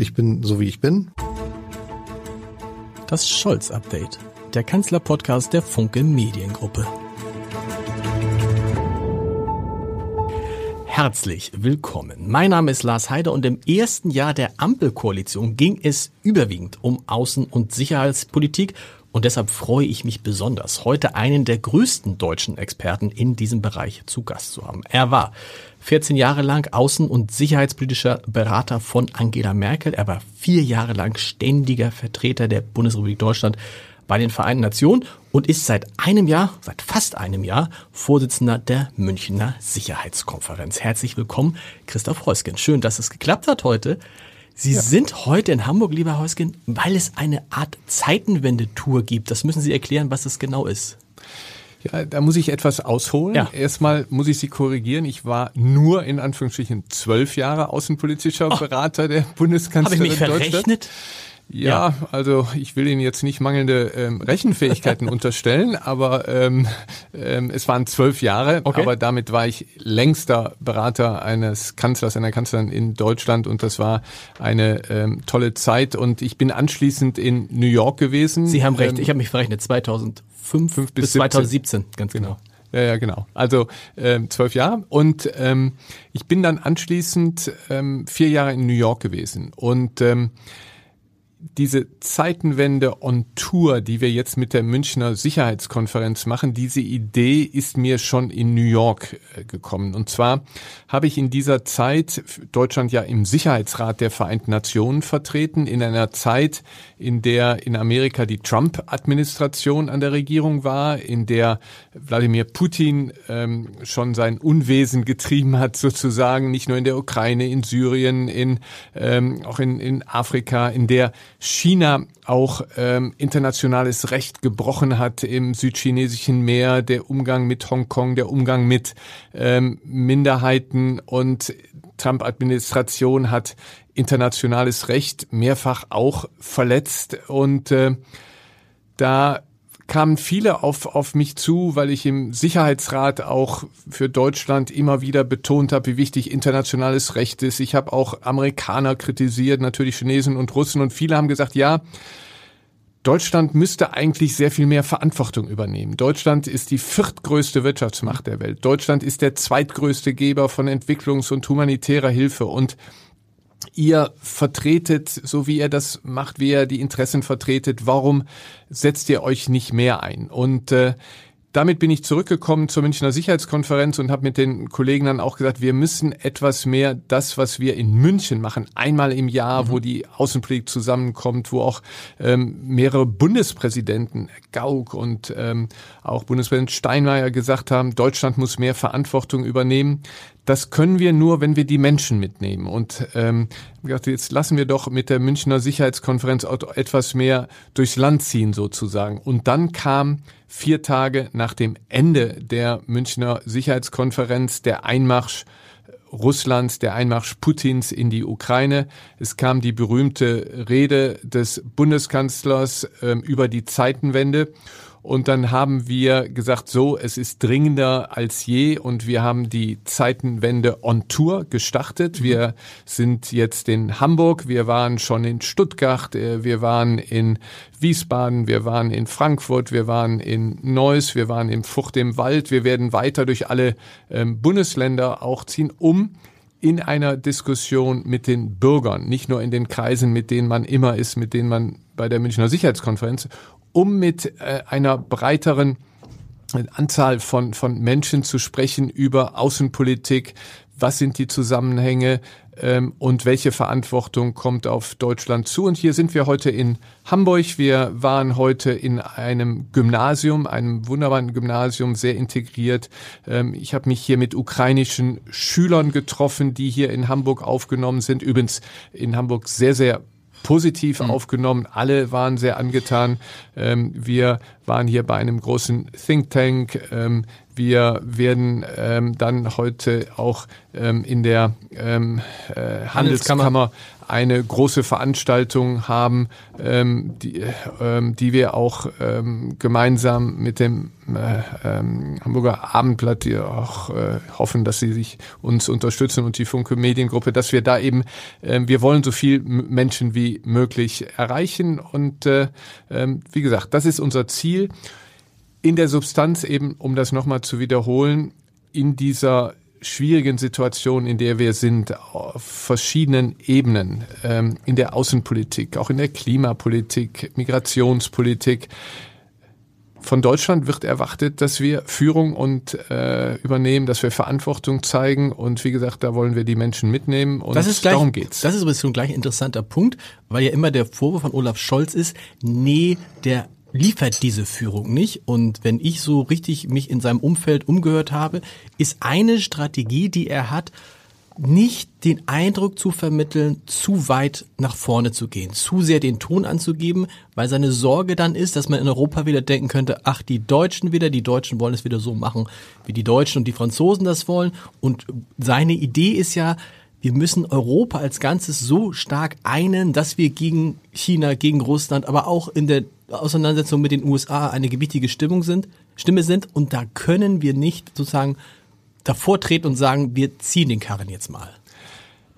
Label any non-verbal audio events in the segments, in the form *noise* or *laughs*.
Ich bin so wie ich bin. Das Scholz-Update, der Kanzler-Podcast der Funke Mediengruppe. Herzlich willkommen. Mein Name ist Lars Heider und im ersten Jahr der Ampelkoalition ging es überwiegend um Außen- und Sicherheitspolitik und deshalb freue ich mich besonders, heute einen der größten deutschen Experten in diesem Bereich zu Gast zu haben. Er war 14 Jahre lang außen- und sicherheitspolitischer Berater von Angela Merkel. Er war vier Jahre lang ständiger Vertreter der Bundesrepublik Deutschland bei den Vereinten Nationen und ist seit einem Jahr, seit fast einem Jahr, Vorsitzender der Münchner Sicherheitskonferenz. Herzlich willkommen, Christoph Heusgen. Schön, dass es geklappt hat heute. Sie ja. sind heute in Hamburg, lieber Heusgen, weil es eine Art Zeitenwendetour gibt. Das müssen Sie erklären, was es genau ist. Ja, da muss ich etwas ausholen. Ja. Erstmal muss ich Sie korrigieren. Ich war nur in Anführungsstrichen zwölf Jahre außenpolitischer Berater der Bundeskanzlerin Habe ich mich verrechnet? Ja, ja, also ich will Ihnen jetzt nicht mangelnde ähm, Rechenfähigkeiten *laughs* unterstellen, aber ähm, ähm, es waren zwölf Jahre, okay. aber damit war ich längster Berater eines Kanzlers, einer Kanzlerin in Deutschland und das war eine ähm, tolle Zeit und ich bin anschließend in New York gewesen. Sie haben recht, ähm, ich habe mich verrechnet, 2005 bis, bis 2017, ganz genau. genau. Ja, ja, genau. Also ähm, zwölf Jahre. Und ähm, ich bin dann anschließend ähm, vier Jahre in New York gewesen. Und ähm, diese Zeitenwende on Tour, die wir jetzt mit der Münchner Sicherheitskonferenz machen, diese Idee ist mir schon in New York äh, gekommen. Und zwar habe ich in dieser Zeit Deutschland ja im Sicherheitsrat der Vereinten Nationen vertreten, in einer Zeit, in der in Amerika die Trump-Administration an der Regierung war, in der Wladimir Putin ähm, schon sein Unwesen getrieben hat, sozusagen, nicht nur in der Ukraine, in Syrien, in, ähm, auch in, in Afrika, in der China auch ähm, internationales Recht gebrochen hat im südchinesischen Meer, der Umgang mit Hongkong, der Umgang mit ähm, Minderheiten und Trump-Administration hat internationales Recht mehrfach auch verletzt und äh, da kamen viele auf, auf mich zu, weil ich im Sicherheitsrat auch für Deutschland immer wieder betont habe, wie wichtig internationales Recht ist. Ich habe auch Amerikaner kritisiert, natürlich Chinesen und Russen und viele haben gesagt, ja, Deutschland müsste eigentlich sehr viel mehr Verantwortung übernehmen. Deutschland ist die viertgrößte Wirtschaftsmacht der Welt. Deutschland ist der zweitgrößte Geber von Entwicklungs- und humanitärer Hilfe und ihr vertretet, so wie ihr das macht, wie ihr die Interessen vertretet, warum setzt ihr euch nicht mehr ein? Und äh, damit bin ich zurückgekommen zur Münchner Sicherheitskonferenz und habe mit den Kollegen dann auch gesagt, wir müssen etwas mehr das, was wir in München machen, einmal im Jahr, mhm. wo die Außenpolitik zusammenkommt, wo auch ähm, mehrere Bundespräsidenten, Gauck und ähm, auch Bundespräsident Steinmeier gesagt haben, Deutschland muss mehr Verantwortung übernehmen. Das können wir nur, wenn wir die Menschen mitnehmen. Und ähm, jetzt lassen wir doch mit der Münchner Sicherheitskonferenz etwas mehr durchs Land ziehen sozusagen. Und dann kam vier Tage nach dem Ende der Münchner Sicherheitskonferenz der Einmarsch Russlands, der Einmarsch Putins in die Ukraine. Es kam die berühmte Rede des Bundeskanzlers ähm, über die Zeitenwende. Und dann haben wir gesagt, so, es ist dringender als je und wir haben die Zeitenwende on Tour gestartet. Mhm. Wir sind jetzt in Hamburg, wir waren schon in Stuttgart, äh, wir waren in Wiesbaden, wir waren in Frankfurt, wir waren in Neuss, wir waren im Fucht im Wald. Wir werden weiter durch alle ähm, Bundesländer auch ziehen, um in einer Diskussion mit den Bürgern, nicht nur in den Kreisen, mit denen man immer ist, mit denen man bei der Münchner Sicherheitskonferenz, um mit äh, einer breiteren Anzahl von, von Menschen zu sprechen über Außenpolitik, was sind die Zusammenhänge ähm, und welche Verantwortung kommt auf Deutschland zu. Und hier sind wir heute in Hamburg. Wir waren heute in einem Gymnasium, einem wunderbaren Gymnasium, sehr integriert. Ähm, ich habe mich hier mit ukrainischen Schülern getroffen, die hier in Hamburg aufgenommen sind. Übrigens in Hamburg sehr, sehr positiv mhm. aufgenommen. Alle waren sehr angetan. Ähm, wir waren hier bei einem großen Think Tank. Ähm, wir werden ähm, dann heute auch ähm, in der ähm, äh, Handelskammer, Handelskammer eine große Veranstaltung haben, ähm, die, ähm, die wir auch ähm, gemeinsam mit dem äh, ähm, Hamburger Abendblatt die auch äh, hoffen, dass sie sich uns unterstützen und die Funke Mediengruppe, dass wir da eben, äh, wir wollen so viel Menschen wie möglich erreichen und äh, äh, wie gesagt, das ist unser Ziel. In der Substanz eben, um das nochmal zu wiederholen, in dieser schwierigen Situation, in der wir sind, auf verschiedenen Ebenen, ähm, in der Außenpolitik, auch in der Klimapolitik, Migrationspolitik. Von Deutschland wird erwartet, dass wir Führung und äh, übernehmen, dass wir Verantwortung zeigen und wie gesagt, da wollen wir die Menschen mitnehmen und das ist gleich, darum geht's. Das ist übrigens schon gleich ein interessanter Punkt, weil ja immer der Vorwurf von Olaf Scholz ist, nee, der liefert diese Führung nicht. Und wenn ich so richtig mich in seinem Umfeld umgehört habe, ist eine Strategie, die er hat, nicht den Eindruck zu vermitteln, zu weit nach vorne zu gehen, zu sehr den Ton anzugeben, weil seine Sorge dann ist, dass man in Europa wieder denken könnte, ach, die Deutschen wieder, die Deutschen wollen es wieder so machen, wie die Deutschen und die Franzosen das wollen. Und seine Idee ist ja, wir müssen Europa als Ganzes so stark einen, dass wir gegen China, gegen Russland, aber auch in der Auseinandersetzung mit den USA eine gewichtige Stimmung sind, Stimme sind. Und da können wir nicht sozusagen davor treten und sagen, wir ziehen den Karren jetzt mal.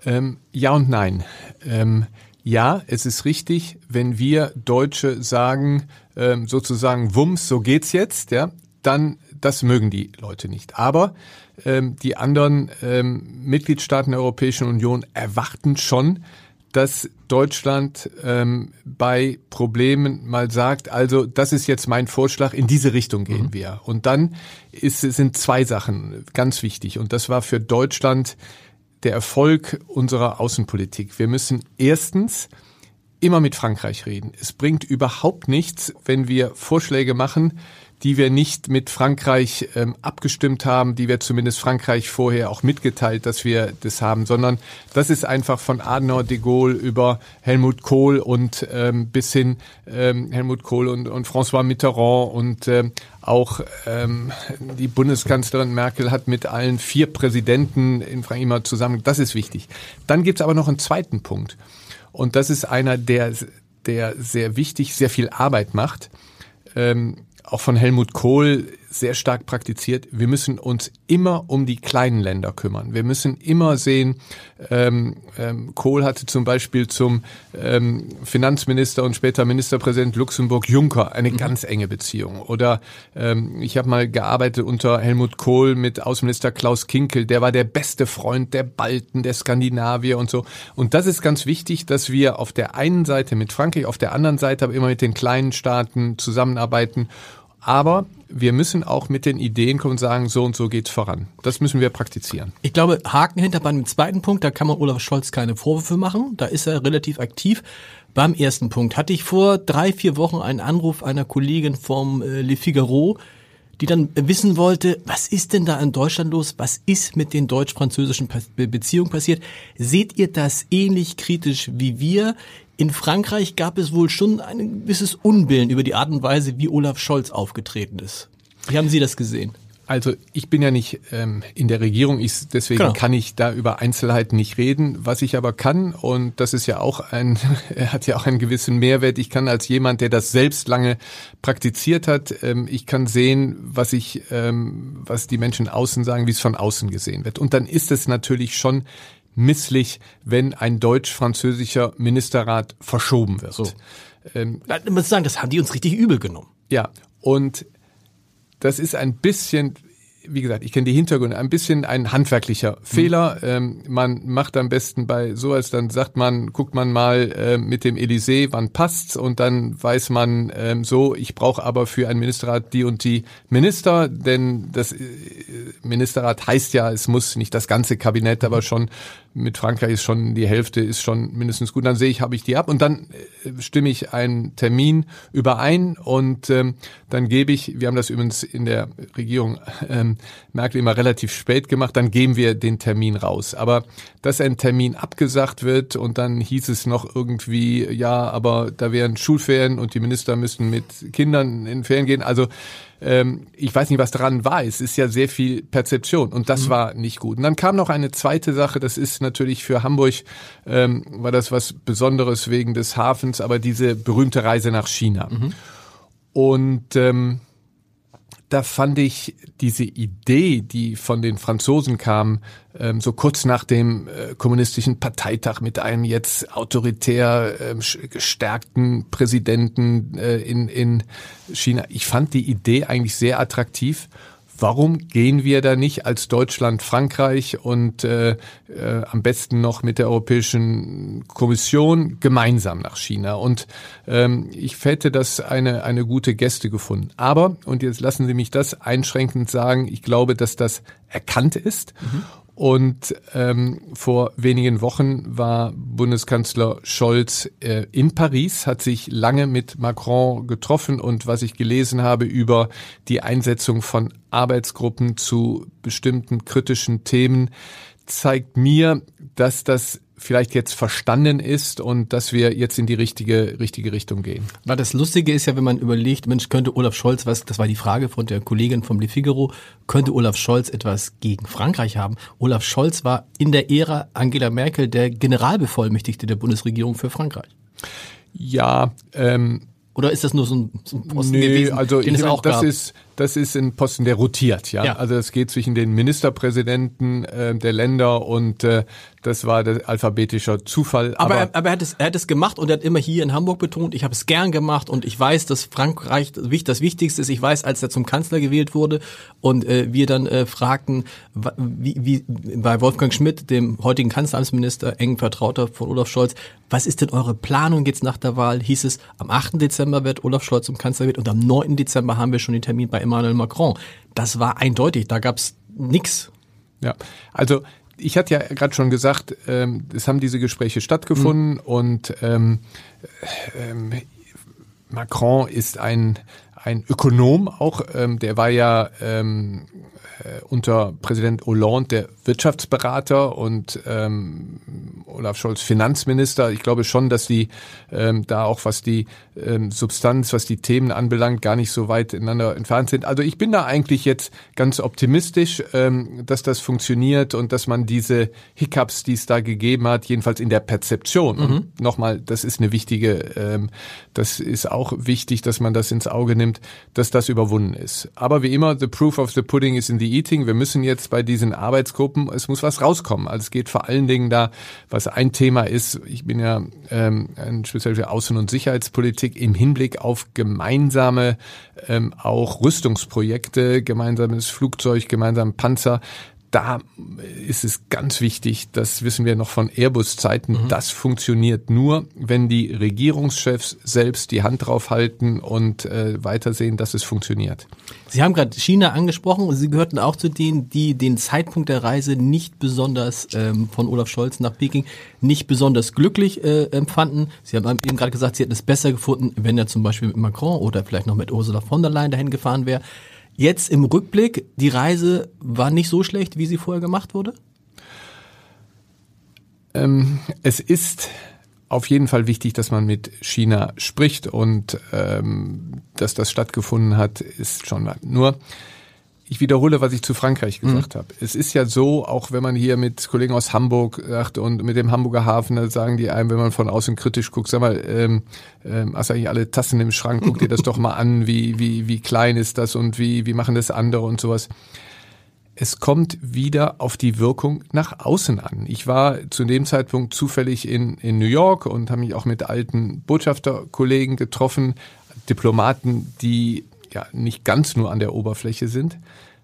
Ähm, ja und nein. Ähm, ja, es ist richtig, wenn wir Deutsche sagen, ähm, sozusagen, Wumms, so geht's jetzt, ja, dann das mögen die Leute nicht. Aber ähm, die anderen ähm, Mitgliedstaaten der Europäischen Union erwarten schon, dass Deutschland ähm, bei Problemen mal sagt, also das ist jetzt mein Vorschlag, in diese Richtung gehen mhm. wir. Und dann ist, sind zwei Sachen ganz wichtig. Und das war für Deutschland der Erfolg unserer Außenpolitik. Wir müssen erstens immer mit Frankreich reden. Es bringt überhaupt nichts, wenn wir Vorschläge machen, die wir nicht mit Frankreich ähm, abgestimmt haben, die wir zumindest Frankreich vorher auch mitgeteilt, dass wir das haben, sondern das ist einfach von Adenauer de Gaulle über Helmut Kohl und ähm, bis hin ähm, Helmut Kohl und, und François Mitterrand und ähm, auch ähm, die Bundeskanzlerin Merkel hat mit allen vier Präsidenten in Frankreich immer zusammen. Das ist wichtig. Dann gibt's aber noch einen zweiten Punkt. Und das ist einer, der, der sehr wichtig, sehr viel Arbeit macht. Ähm, auch von Helmut Kohl sehr stark praktiziert. Wir müssen uns immer um die kleinen Länder kümmern. Wir müssen immer sehen, ähm, ähm, Kohl hatte zum Beispiel zum ähm, Finanzminister und später Ministerpräsident Luxemburg Juncker eine mhm. ganz enge Beziehung. Oder ähm, ich habe mal gearbeitet unter Helmut Kohl mit Außenminister Klaus Kinkel. Der war der beste Freund der Balten, der Skandinavier und so. Und das ist ganz wichtig, dass wir auf der einen Seite mit Frankreich, auf der anderen Seite aber immer mit den kleinen Staaten zusammenarbeiten aber wir müssen auch mit den Ideen kommen und sagen, so und so geht's voran. Das müssen wir praktizieren. Ich glaube, Haken hinter beim zweiten Punkt, da kann man Olaf Scholz keine Vorwürfe machen. Da ist er relativ aktiv. Beim ersten Punkt hatte ich vor drei, vier Wochen einen Anruf einer Kollegin vom äh, Le Figaro, die dann wissen wollte, was ist denn da in Deutschland los? Was ist mit den deutsch-französischen Beziehungen passiert? Seht ihr das ähnlich kritisch wie wir? In Frankreich gab es wohl schon ein gewisses Unbillen über die Art und Weise, wie Olaf Scholz aufgetreten ist. Wie haben Sie das gesehen? Also ich bin ja nicht ähm, in der Regierung, ich, deswegen genau. kann ich da über Einzelheiten nicht reden. Was ich aber kann, und das ist ja auch ein, *laughs* er hat ja auch einen gewissen Mehrwert, ich kann als jemand, der das selbst lange praktiziert hat, ähm, ich kann sehen, was ich, ähm, was die Menschen außen sagen, wie es von außen gesehen wird. Und dann ist es natürlich schon misslich, wenn ein deutsch-französischer Ministerrat verschoben wird. So. Ähm, ich muss sagen, das haben die uns richtig übel genommen. Ja, und das ist ein bisschen, wie gesagt, ich kenne die Hintergründe, ein bisschen ein handwerklicher Fehler. Mhm. Ähm, man macht am besten bei sowas, dann sagt man, guckt man mal äh, mit dem Elysée, wann passt's und dann weiß man ähm, so, ich brauche aber für ein Ministerrat die und die Minister, denn das äh, Ministerrat heißt ja, es muss nicht das ganze Kabinett, aber schon mit Frankreich ist schon die Hälfte ist schon mindestens gut. Dann sehe ich, habe ich die ab und dann äh, stimme ich einen Termin überein und ähm, dann gebe ich, wir haben das übrigens in der Regierung ähm, Merkel immer relativ spät gemacht, dann geben wir den Termin raus. Aber dass ein Termin abgesagt wird und dann hieß es noch irgendwie, ja, aber da wären Schulferien und die Minister müssen mit Kindern in Ferien gehen. Also ähm, ich weiß nicht, was dran war. Es ist ja sehr viel Perzeption und das mhm. war nicht gut. Und dann kam noch eine zweite Sache, das ist natürlich für Hamburg, ähm, war das was Besonderes wegen des Hafens, aber diese berühmte Reise nach China. Mhm. Und ähm, da fand ich diese Idee, die von den Franzosen kam, ähm, so kurz nach dem äh, kommunistischen Parteitag mit einem jetzt autoritär ähm, gestärkten Präsidenten äh, in, in China, ich fand die Idee eigentlich sehr attraktiv Warum gehen wir da nicht als Deutschland, Frankreich und äh, äh, am besten noch mit der Europäischen Kommission gemeinsam nach China? Und ähm, ich hätte das eine, eine gute Gäste gefunden. Aber, und jetzt lassen Sie mich das einschränkend sagen, ich glaube, dass das erkannt ist. Mhm. Und ähm, vor wenigen Wochen war Bundeskanzler Scholz äh, in Paris, hat sich lange mit Macron getroffen und was ich gelesen habe über die Einsetzung von Arbeitsgruppen zu bestimmten kritischen Themen, zeigt mir, dass das vielleicht jetzt verstanden ist und dass wir jetzt in die richtige, richtige Richtung gehen. Weil das Lustige ist ja, wenn man überlegt, Mensch, könnte Olaf Scholz, was, das war die Frage von der Kollegin vom Le Figaro, könnte Olaf Scholz etwas gegen Frankreich haben? Olaf Scholz war in der Ära Angela Merkel der Generalbevollmächtigte der Bundesregierung für Frankreich. Ja, ähm, oder ist das nur so ein, so ein Posten nee, gewesen, also den ich es auch das gab? ist das ist ein Posten, der rotiert, ja. ja. Also es geht zwischen den Ministerpräsidenten äh, der Länder und äh, das war der alphabetischer Zufall. Aber, aber, er, aber er, hat es, er hat es gemacht und er hat immer hier in Hamburg betont, ich habe es gern gemacht und ich weiß, dass Frankreich das Wichtigste ist. Ich weiß, als er zum Kanzler gewählt wurde und äh, wir dann äh, fragten, wie, wie bei Wolfgang Schmidt, dem heutigen Kanzleramtsminister, eng Vertrauter von Olaf Scholz, was ist denn eure Planung jetzt nach der Wahl? Hieß es, am 8. Dezember wird Olaf Scholz zum Kanzler gewählt und am 9. Dezember haben wir schon den Termin bei Emmanuel Macron. Das war eindeutig, da gab's nix. Ja, also ich hatte ja gerade schon gesagt, ähm, es haben diese Gespräche stattgefunden mhm. und ähm, ähm, Macron ist ein ein Ökonom auch, ähm, der war ja ähm, äh, unter Präsident Hollande der Wirtschaftsberater und ähm, Olaf Scholz Finanzminister. Ich glaube schon, dass die ähm, da auch was die ähm, Substanz, was die Themen anbelangt, gar nicht so weit ineinander entfernt sind. Also ich bin da eigentlich jetzt ganz optimistisch, ähm, dass das funktioniert und dass man diese Hiccups, die es da gegeben hat, jedenfalls in der Perzeption. Mhm. Und nochmal, das ist eine wichtige, ähm, das ist auch wichtig, dass man das ins Auge nimmt, dass das überwunden ist. Aber wie immer, the proof of the pudding is in the eating. Wir müssen jetzt bei diesen Arbeitsgruppen, es muss was rauskommen. Also es geht vor allen Dingen da, was ein Thema ist, ich bin ja ähm, ein speziell für Außen- und Sicherheitspolitik im Hinblick auf gemeinsame ähm, auch Rüstungsprojekte, gemeinsames Flugzeug, gemeinsame Panzer da ist es ganz wichtig, das wissen wir noch von Airbus-Zeiten, mhm. das funktioniert nur, wenn die Regierungschefs selbst die Hand drauf halten und äh, weitersehen, dass es funktioniert. Sie haben gerade China angesprochen und Sie gehörten auch zu denen, die den Zeitpunkt der Reise nicht besonders ähm, von Olaf Scholz nach Peking nicht besonders glücklich äh, empfanden. Sie haben eben gerade gesagt, Sie hätten es besser gefunden, wenn er zum Beispiel mit Macron oder vielleicht noch mit Ursula von der Leyen dahin gefahren wäre. Jetzt im Rückblick, die Reise war nicht so schlecht, wie sie vorher gemacht wurde? Ähm, es ist auf jeden Fall wichtig, dass man mit China spricht und ähm, dass das stattgefunden hat, ist schon nur ich wiederhole, was ich zu Frankreich mhm. gesagt mhm. habe. Es ist ja so, auch wenn man hier mit Kollegen aus Hamburg sagt und mit dem Hamburger Hafen, da sagen die einem, wenn man von außen kritisch guckt, sag mal, ähm, ähm, hast eigentlich alle Tassen im Schrank, guck dir das doch mal an, wie, wie, wie klein ist das und wie, wie machen das andere und sowas. Es kommt wieder auf die Wirkung nach außen an. Ich war zu dem Zeitpunkt zufällig in, in New York und habe mich auch mit alten Botschafterkollegen getroffen, Diplomaten, die ja nicht ganz nur an der Oberfläche sind.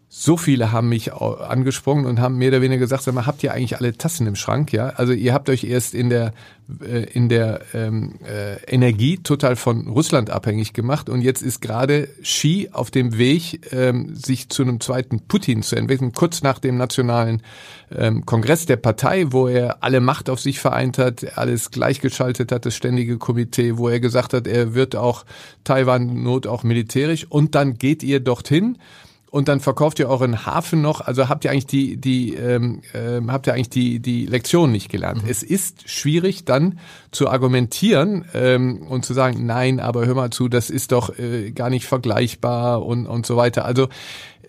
So viele haben mich angesprochen und haben mehr oder weniger gesagt, sag mal, habt ihr eigentlich alle Tassen im Schrank? Ja, also ihr habt euch erst in der äh, in der ähm, äh, Energie total von Russland abhängig gemacht und jetzt ist gerade Xi auf dem Weg, ähm, sich zu einem zweiten Putin zu entwickeln, kurz nach dem nationalen ähm, Kongress der Partei, wo er alle Macht auf sich vereint hat, alles gleichgeschaltet hat, das ständige Komitee, wo er gesagt hat, er wird auch Taiwan not auch militärisch und dann geht ihr dorthin und dann verkauft ihr euren Hafen noch. Also habt ihr eigentlich die, die ähm, äh, habt ihr eigentlich die, die Lektion nicht gelernt. Mhm. Es ist schwierig dann zu argumentieren ähm, und zu sagen, nein, aber hör mal zu, das ist doch äh, gar nicht vergleichbar und, und so weiter. Also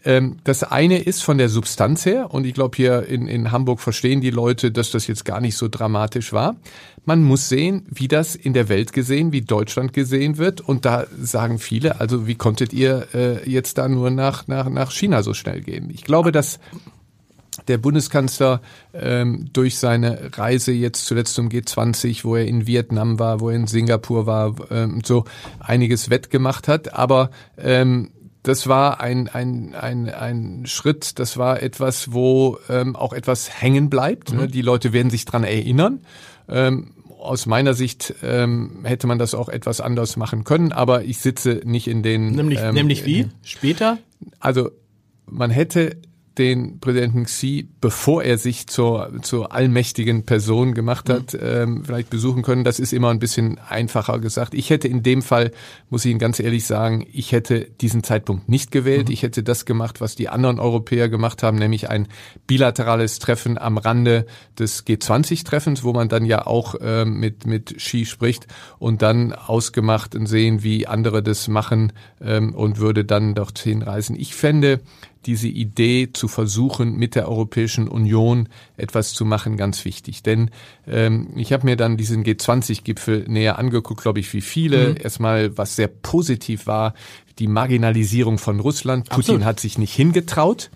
das eine ist von der Substanz her, und ich glaube, hier in, in Hamburg verstehen die Leute, dass das jetzt gar nicht so dramatisch war. Man muss sehen, wie das in der Welt gesehen, wie Deutschland gesehen wird. Und da sagen viele, also wie konntet ihr äh, jetzt da nur nach, nach, nach China so schnell gehen? Ich glaube, dass der Bundeskanzler ähm, durch seine Reise jetzt zuletzt zum G20, wo er in Vietnam war, wo er in Singapur war, ähm, so einiges wettgemacht hat. Aber ähm, das war ein, ein, ein, ein Schritt, das war etwas, wo ähm, auch etwas hängen bleibt. Ne? Mhm. Die Leute werden sich dran erinnern. Ähm, aus meiner Sicht ähm, hätte man das auch etwas anders machen können, aber ich sitze nicht in den. Nämlich, ähm, nämlich wie? Später? Also man hätte den Präsidenten Xi, bevor er sich zur, zur allmächtigen Person gemacht hat, mhm. ähm, vielleicht besuchen können. Das ist immer ein bisschen einfacher gesagt. Ich hätte in dem Fall, muss ich Ihnen ganz ehrlich sagen, ich hätte diesen Zeitpunkt nicht gewählt. Mhm. Ich hätte das gemacht, was die anderen Europäer gemacht haben, nämlich ein bilaterales Treffen am Rande des G20-Treffens, wo man dann ja auch ähm, mit, mit Xi spricht und dann ausgemacht und sehen, wie andere das machen ähm, und würde dann dorthin reisen. Ich fände, diese Idee zu versuchen, mit der Europäischen Union etwas zu machen, ganz wichtig. Denn ähm, ich habe mir dann diesen G20-Gipfel näher angeguckt, glaube ich, wie viele. Mhm. Erstmal, was sehr positiv war, die Marginalisierung von Russland. Putin Absolut. hat sich nicht hingetraut.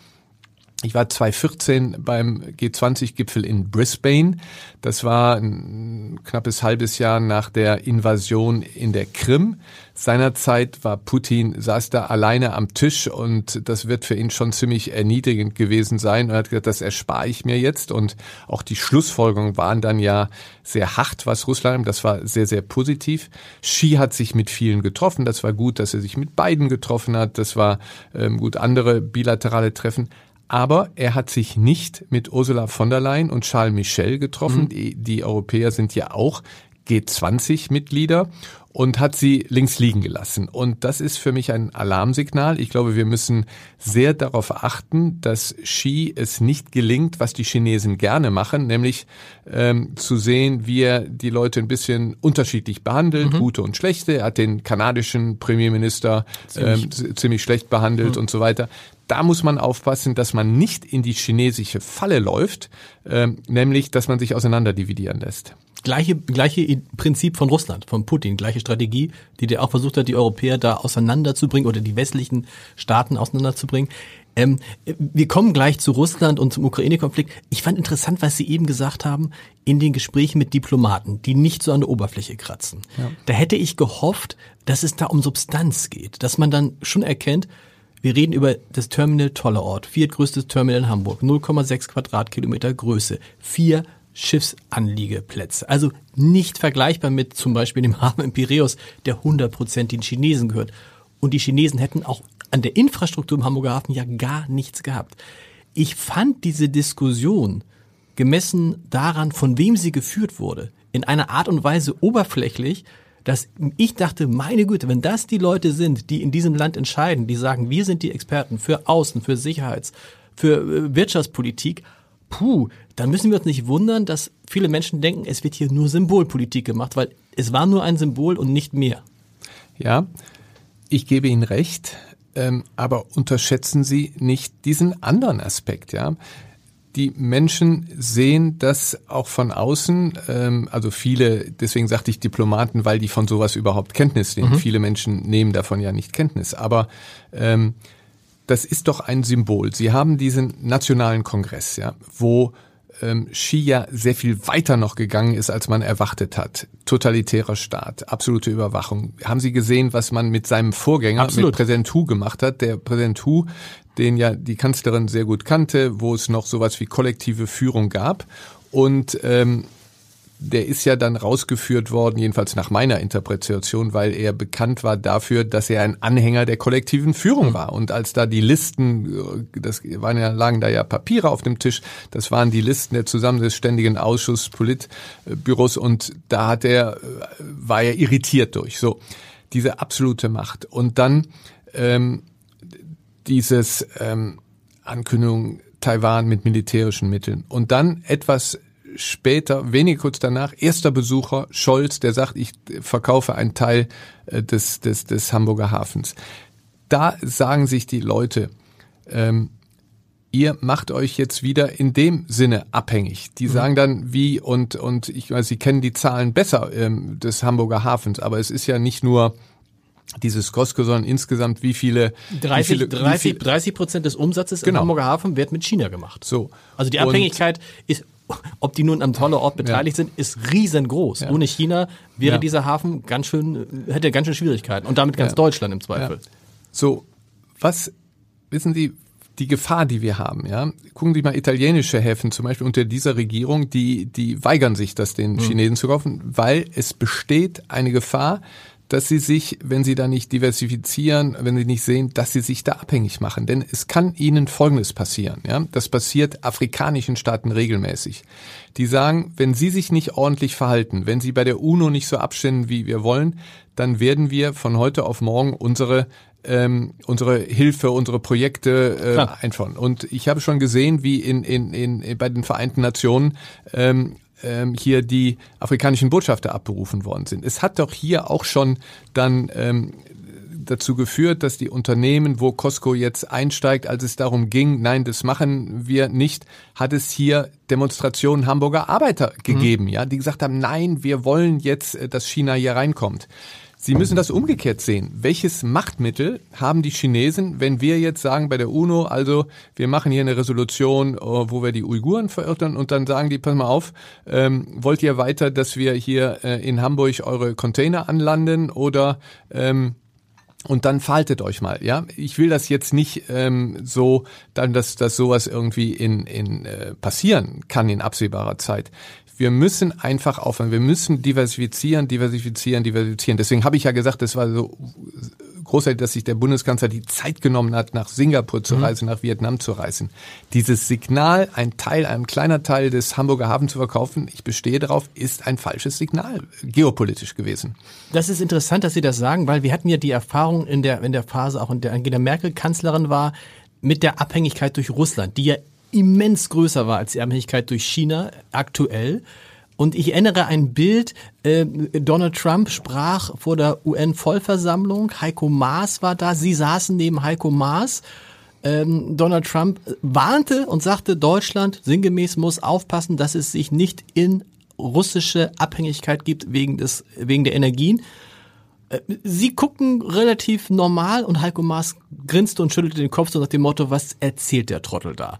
Ich war 2014 beim G20-Gipfel in Brisbane. Das war ein knappes halbes Jahr nach der Invasion in der Krim. Seinerzeit war Putin, saß da alleine am Tisch und das wird für ihn schon ziemlich erniedrigend gewesen sein. Er hat gesagt, das erspare ich mir jetzt. Und auch die Schlussfolgerungen waren dann ja sehr hart, was Russland, das war sehr, sehr positiv. Xi hat sich mit vielen getroffen. Das war gut, dass er sich mit beiden getroffen hat. Das war ähm, gut, andere bilaterale Treffen aber er hat sich nicht mit Ursula von der Leyen und Charles Michel getroffen. Mhm. Die, die Europäer sind ja auch G20-Mitglieder und hat sie links liegen gelassen. Und das ist für mich ein Alarmsignal. Ich glaube, wir müssen sehr darauf achten, dass Xi es nicht gelingt, was die Chinesen gerne machen, nämlich ähm, zu sehen, wie er die Leute ein bisschen unterschiedlich behandelt, mhm. gute und schlechte. Er hat den kanadischen Premierminister ziemlich, ähm, ziemlich schlecht behandelt mhm. und so weiter da muss man aufpassen, dass man nicht in die chinesische Falle läuft, äh, nämlich dass man sich auseinanderdividieren lässt. Gleiche, gleiche Prinzip von Russland, von Putin, gleiche Strategie, die der auch versucht hat, die Europäer da auseinanderzubringen oder die westlichen Staaten auseinanderzubringen. Ähm, wir kommen gleich zu Russland und zum Ukraine-Konflikt. Ich fand interessant, was Sie eben gesagt haben, in den Gesprächen mit Diplomaten, die nicht so an der Oberfläche kratzen. Ja. Da hätte ich gehofft, dass es da um Substanz geht, dass man dann schon erkennt, wir reden über das Terminal Tollerort, viertgrößtes Terminal in Hamburg, 0,6 Quadratkilometer Größe, vier Schiffsanliegeplätze. Also nicht vergleichbar mit zum Beispiel dem *laughs* Hafen in Piräus, der 100% den Chinesen gehört. Und die Chinesen hätten auch an der Infrastruktur im Hamburger Hafen ja gar nichts gehabt. Ich fand diese Diskussion gemessen daran, von wem sie geführt wurde, in einer Art und Weise oberflächlich, dass ich dachte, meine Güte, wenn das die Leute sind, die in diesem Land entscheiden, die sagen, wir sind die Experten für Außen, für Sicherheits, für äh, Wirtschaftspolitik, puh, dann müssen wir uns nicht wundern, dass viele Menschen denken, es wird hier nur Symbolpolitik gemacht, weil es war nur ein Symbol und nicht mehr. Ja, ich gebe Ihnen recht, ähm, aber unterschätzen Sie nicht diesen anderen Aspekt, ja die Menschen sehen das auch von außen, ähm, also viele, deswegen sagte ich Diplomaten, weil die von sowas überhaupt Kenntnis nehmen. Mhm. Viele Menschen nehmen davon ja nicht Kenntnis. Aber ähm, das ist doch ein Symbol. Sie haben diesen nationalen Kongress, ja, wo ähm, Xi ja sehr viel weiter noch gegangen ist, als man erwartet hat. Totalitärer Staat, absolute Überwachung. Haben Sie gesehen, was man mit seinem Vorgänger, Absolut. mit Präsident Hu gemacht hat? Der Präsident Hu, den ja die Kanzlerin sehr gut kannte, wo es noch sowas wie kollektive Führung gab. Und ähm, der ist ja dann rausgeführt worden, jedenfalls nach meiner Interpretation, weil er bekannt war dafür, dass er ein Anhänger der kollektiven Führung hm. war. Und als da die Listen, das waren ja, lagen da ja Papiere auf dem Tisch, das waren die Listen der Zusammen des Ständigen Ausschuss Politbüros und da hat er, war er irritiert durch. So, diese absolute Macht. Und dann ähm, dieses ähm, Ankündigung Taiwan mit militärischen Mitteln. Und dann etwas später, wenig kurz danach, erster Besucher Scholz, der sagt, ich verkaufe einen Teil äh, des, des, des Hamburger Hafens. Da sagen sich die Leute, ähm, ihr macht euch jetzt wieder in dem Sinne abhängig. Die mhm. sagen dann wie und und ich weiß, sie kennen die Zahlen besser ähm, des Hamburger Hafens, aber es ist ja nicht nur dieses Costco, sondern insgesamt wie viele 30 wie viele, 30 30 Prozent des Umsatzes genau. im Hamburger Hafen wird mit China gemacht. So. Also die Abhängigkeit und ist ob die nun am toller Ort beteiligt ja. sind, ist riesengroß. Ja. Ohne China wäre ja. dieser Hafen ganz schön, hätte ganz schön Schwierigkeiten. Und damit ganz Deutschland im Zweifel. So, was, wissen Sie, die Gefahr, die wir haben, ja. Gucken Sie mal italienische Häfen zum Beispiel unter dieser Regierung, die, die weigern sich, das den mhm. Chinesen zu kaufen, weil es besteht eine Gefahr, dass sie sich, wenn sie da nicht diversifizieren, wenn sie nicht sehen, dass sie sich da abhängig machen. Denn es kann ihnen Folgendes passieren. Ja? Das passiert afrikanischen Staaten regelmäßig. Die sagen, wenn sie sich nicht ordentlich verhalten, wenn sie bei der UNO nicht so abstimmen, wie wir wollen, dann werden wir von heute auf morgen unsere ähm, unsere Hilfe, unsere Projekte äh, einfordern. Und ich habe schon gesehen, wie in, in, in, bei den Vereinten Nationen ähm, ähm, hier die afrikanischen Botschafter abberufen worden sind. Es hat doch hier auch schon dann ähm, dazu geführt, dass die Unternehmen, wo Costco jetzt einsteigt, als es darum ging, nein, das machen wir nicht, hat es hier Demonstrationen Hamburger Arbeiter gegeben, mhm. ja, die gesagt haben, nein, wir wollen jetzt, äh, dass China hier reinkommt. Sie müssen das umgekehrt sehen. Welches Machtmittel haben die Chinesen, wenn wir jetzt sagen bei der UNO, also wir machen hier eine Resolution, äh, wo wir die Uiguren verurteilen und dann sagen die, pass mal auf, ähm, wollt ihr weiter, dass wir hier äh, in Hamburg eure Container anlanden oder ähm, und dann faltet euch mal, ja. Ich will das jetzt nicht ähm, so, dann, dass, dass sowas irgendwie in, in äh, passieren kann in absehbarer Zeit wir müssen einfach aufhören. Wir müssen diversifizieren, diversifizieren, diversifizieren. Deswegen habe ich ja gesagt, es war so großartig, dass sich der Bundeskanzler die Zeit genommen hat, nach Singapur zu mhm. reisen, nach Vietnam zu reisen. Dieses Signal, ein Teil, ein kleiner Teil des Hamburger Hafens zu verkaufen, ich bestehe darauf, ist ein falsches Signal, geopolitisch gewesen. Das ist interessant, dass Sie das sagen, weil wir hatten ja die Erfahrung in der, in der Phase, auch in der Angela Merkel Kanzlerin war, mit der Abhängigkeit durch Russland, die ja immens größer war als die Abhängigkeit durch China aktuell. Und ich erinnere ein Bild, äh, Donald Trump sprach vor der UN-Vollversammlung, Heiko Maas war da, Sie saßen neben Heiko Maas. Ähm, Donald Trump warnte und sagte, Deutschland sinngemäß muss aufpassen, dass es sich nicht in russische Abhängigkeit gibt wegen, des, wegen der Energien. Äh, Sie gucken relativ normal und Heiko Maas grinste und schüttelte den Kopf so nach dem Motto, was erzählt der Trottel da?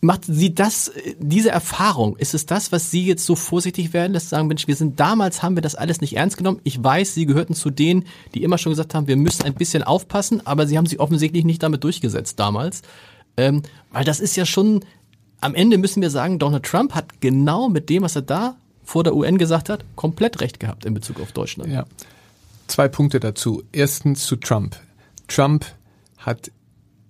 Macht Sie das, diese Erfahrung, ist es das, was Sie jetzt so vorsichtig werden, dass Sie sagen, Mensch, wir sind damals, haben wir das alles nicht ernst genommen. Ich weiß, Sie gehörten zu denen, die immer schon gesagt haben, wir müssen ein bisschen aufpassen, aber Sie haben sich offensichtlich nicht damit durchgesetzt damals. Ähm, weil das ist ja schon, am Ende müssen wir sagen, Donald Trump hat genau mit dem, was er da vor der UN gesagt hat, komplett recht gehabt in Bezug auf Deutschland. Ja. Zwei Punkte dazu. Erstens zu Trump. Trump hat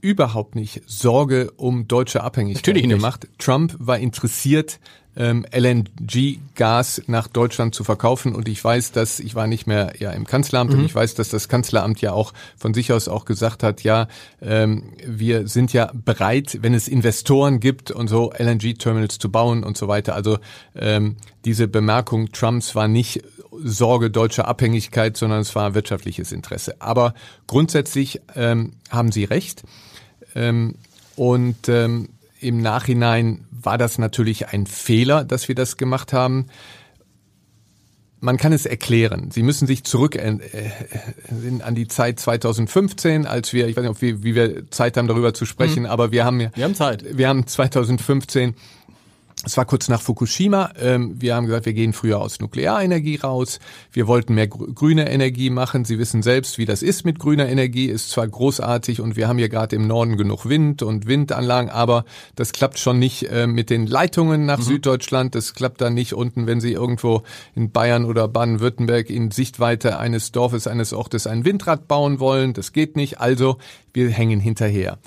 überhaupt nicht Sorge um deutsche Abhängigkeit Natürlich gemacht. Nicht. Trump war interessiert, ähm, LNG-Gas nach Deutschland zu verkaufen. Und ich weiß, dass ich war nicht mehr ja im Kanzleramt mhm. und ich weiß, dass das Kanzleramt ja auch von sich aus auch gesagt hat, ja, ähm, wir sind ja bereit, wenn es Investoren gibt und so LNG-Terminals zu bauen und so weiter. Also ähm, diese Bemerkung Trumps war nicht Sorge deutscher Abhängigkeit, sondern es war wirtschaftliches Interesse. Aber grundsätzlich ähm, haben Sie recht. Ähm, und ähm, im Nachhinein war das natürlich ein Fehler, dass wir das gemacht haben. Man kann es erklären. Sie müssen sich zurück äh, äh, an die Zeit 2015, als wir, ich weiß nicht, ob wir, wie wir Zeit haben, darüber zu sprechen, mhm. aber wir haben ja, wir haben Zeit. Wir haben 2015 es war kurz nach Fukushima. Ähm, wir haben gesagt, wir gehen früher aus Nuklearenergie raus. Wir wollten mehr grüne Energie machen. Sie wissen selbst, wie das ist mit grüner Energie. Ist zwar großartig und wir haben hier gerade im Norden genug Wind und Windanlagen, aber das klappt schon nicht äh, mit den Leitungen nach mhm. Süddeutschland. Das klappt dann nicht unten, wenn Sie irgendwo in Bayern oder Baden-Württemberg in Sichtweite eines Dorfes, eines Ortes ein Windrad bauen wollen. Das geht nicht. Also wir hängen hinterher.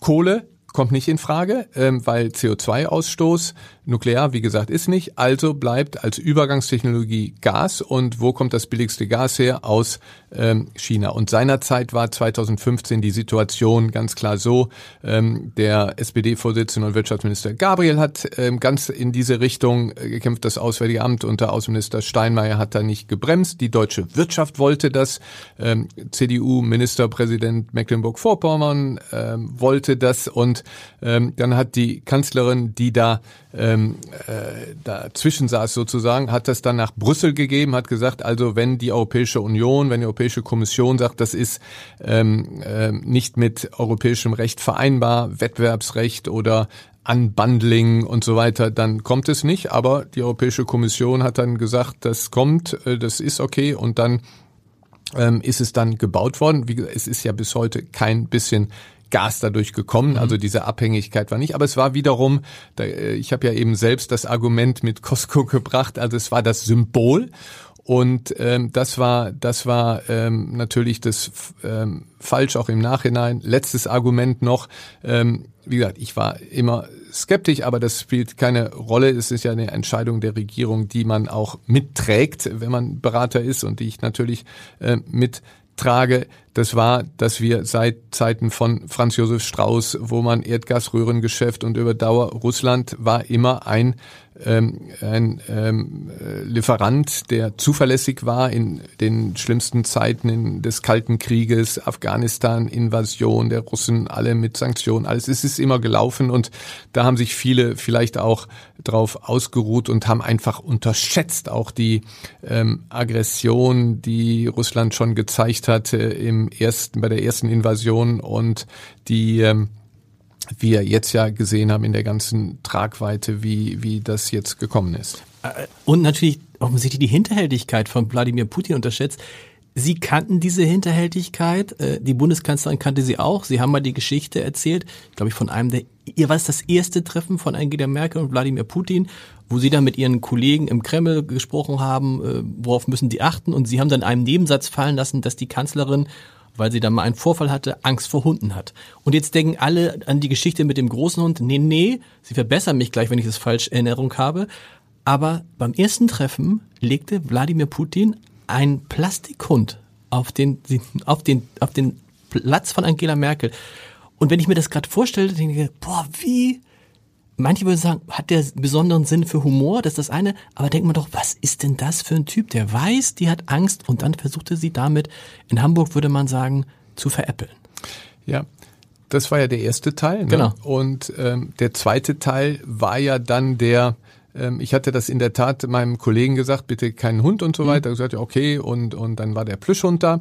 Kohle kommt nicht in Frage, ähm, weil CO2-Ausstoß, nuklear, wie gesagt, ist nicht. Also bleibt als Übergangstechnologie Gas. Und wo kommt das billigste Gas her? Aus ähm, China. Und seinerzeit war 2015 die Situation ganz klar so, ähm, der SPD-Vorsitzende und Wirtschaftsminister Gabriel hat ähm, ganz in diese Richtung äh, gekämpft. Das Auswärtige Amt unter Außenminister Steinmeier hat da nicht gebremst. Die deutsche Wirtschaft wollte das. Ähm, CDU-Ministerpräsident Mecklenburg-Vorpommern ähm, wollte das. Und ähm, dann hat die Kanzlerin, die da ähm, äh, dazwischen saß sozusagen, hat das dann nach Brüssel gegeben, hat gesagt, also wenn die Europäische Union, wenn die Europäische Kommission sagt, das ist ähm, äh, nicht mit europäischem Recht vereinbar, Wettbewerbsrecht oder Unbundling und so weiter, dann kommt es nicht. Aber die Europäische Kommission hat dann gesagt, das kommt, äh, das ist okay und dann ähm, ist es dann gebaut worden. Wie, es ist ja bis heute kein bisschen Gas dadurch gekommen. Also mhm. diese Abhängigkeit war nicht. Aber es war wiederum, da, äh, ich habe ja eben selbst das Argument mit Costco *laughs* gebracht, also es war das Symbol. Und ähm, das war, das war ähm, natürlich das ähm, falsch auch im Nachhinein. Letztes Argument noch. Ähm, wie gesagt, ich war immer skeptisch, aber das spielt keine Rolle. Es ist ja eine Entscheidung der Regierung, die man auch mitträgt, wenn man Berater ist und die ich natürlich äh, mit trage, das war, dass wir seit Zeiten von Franz Josef Strauß, wo man Erdgasröhrengeschäft und über Dauer Russland war immer ein ähm, ein ähm, äh, Lieferant, der zuverlässig war in den schlimmsten Zeiten des Kalten Krieges, Afghanistan, Invasion der Russen, alle mit Sanktionen, alles. Es ist immer gelaufen und da haben sich viele vielleicht auch drauf ausgeruht und haben einfach unterschätzt auch die ähm, Aggression, die Russland schon gezeigt hatte im ersten, bei der ersten Invasion und die ähm, wir jetzt ja gesehen haben in der ganzen Tragweite, wie, wie das jetzt gekommen ist. Äh, und natürlich offensichtlich die Hinterhältigkeit von Wladimir Putin unterschätzt. Sie kannten diese Hinterhältigkeit, äh, die Bundeskanzlerin kannte sie auch. Sie haben mal die Geschichte erzählt, glaube ich, von einem der, ihr war es das erste Treffen von Angela Merkel und Wladimir Putin, wo sie dann mit ihren Kollegen im Kreml gesprochen haben, äh, worauf müssen die achten. Und sie haben dann einen Nebensatz fallen lassen, dass die Kanzlerin weil sie da mal einen Vorfall hatte, Angst vor Hunden hat. Und jetzt denken alle an die Geschichte mit dem großen Hund, nee, nee, sie verbessern mich gleich, wenn ich das falsch in Erinnerung habe. Aber beim ersten Treffen legte Wladimir Putin einen Plastikhund auf den, auf den, auf den Platz von Angela Merkel. Und wenn ich mir das gerade vorstelle, denke ich, boah, wie manche würden sagen, hat der besonderen Sinn für Humor, das ist das eine, aber denkt man doch, was ist denn das für ein Typ, der weiß, die hat Angst und dann versuchte sie damit, in Hamburg würde man sagen, zu veräppeln. Ja, das war ja der erste Teil. Ne? Genau. Und ähm, der zweite Teil war ja dann der, ähm, ich hatte das in der Tat meinem Kollegen gesagt, bitte keinen Hund und so mhm. weiter. Er gesagt, ja, okay, und, und dann war der Plüschhund da.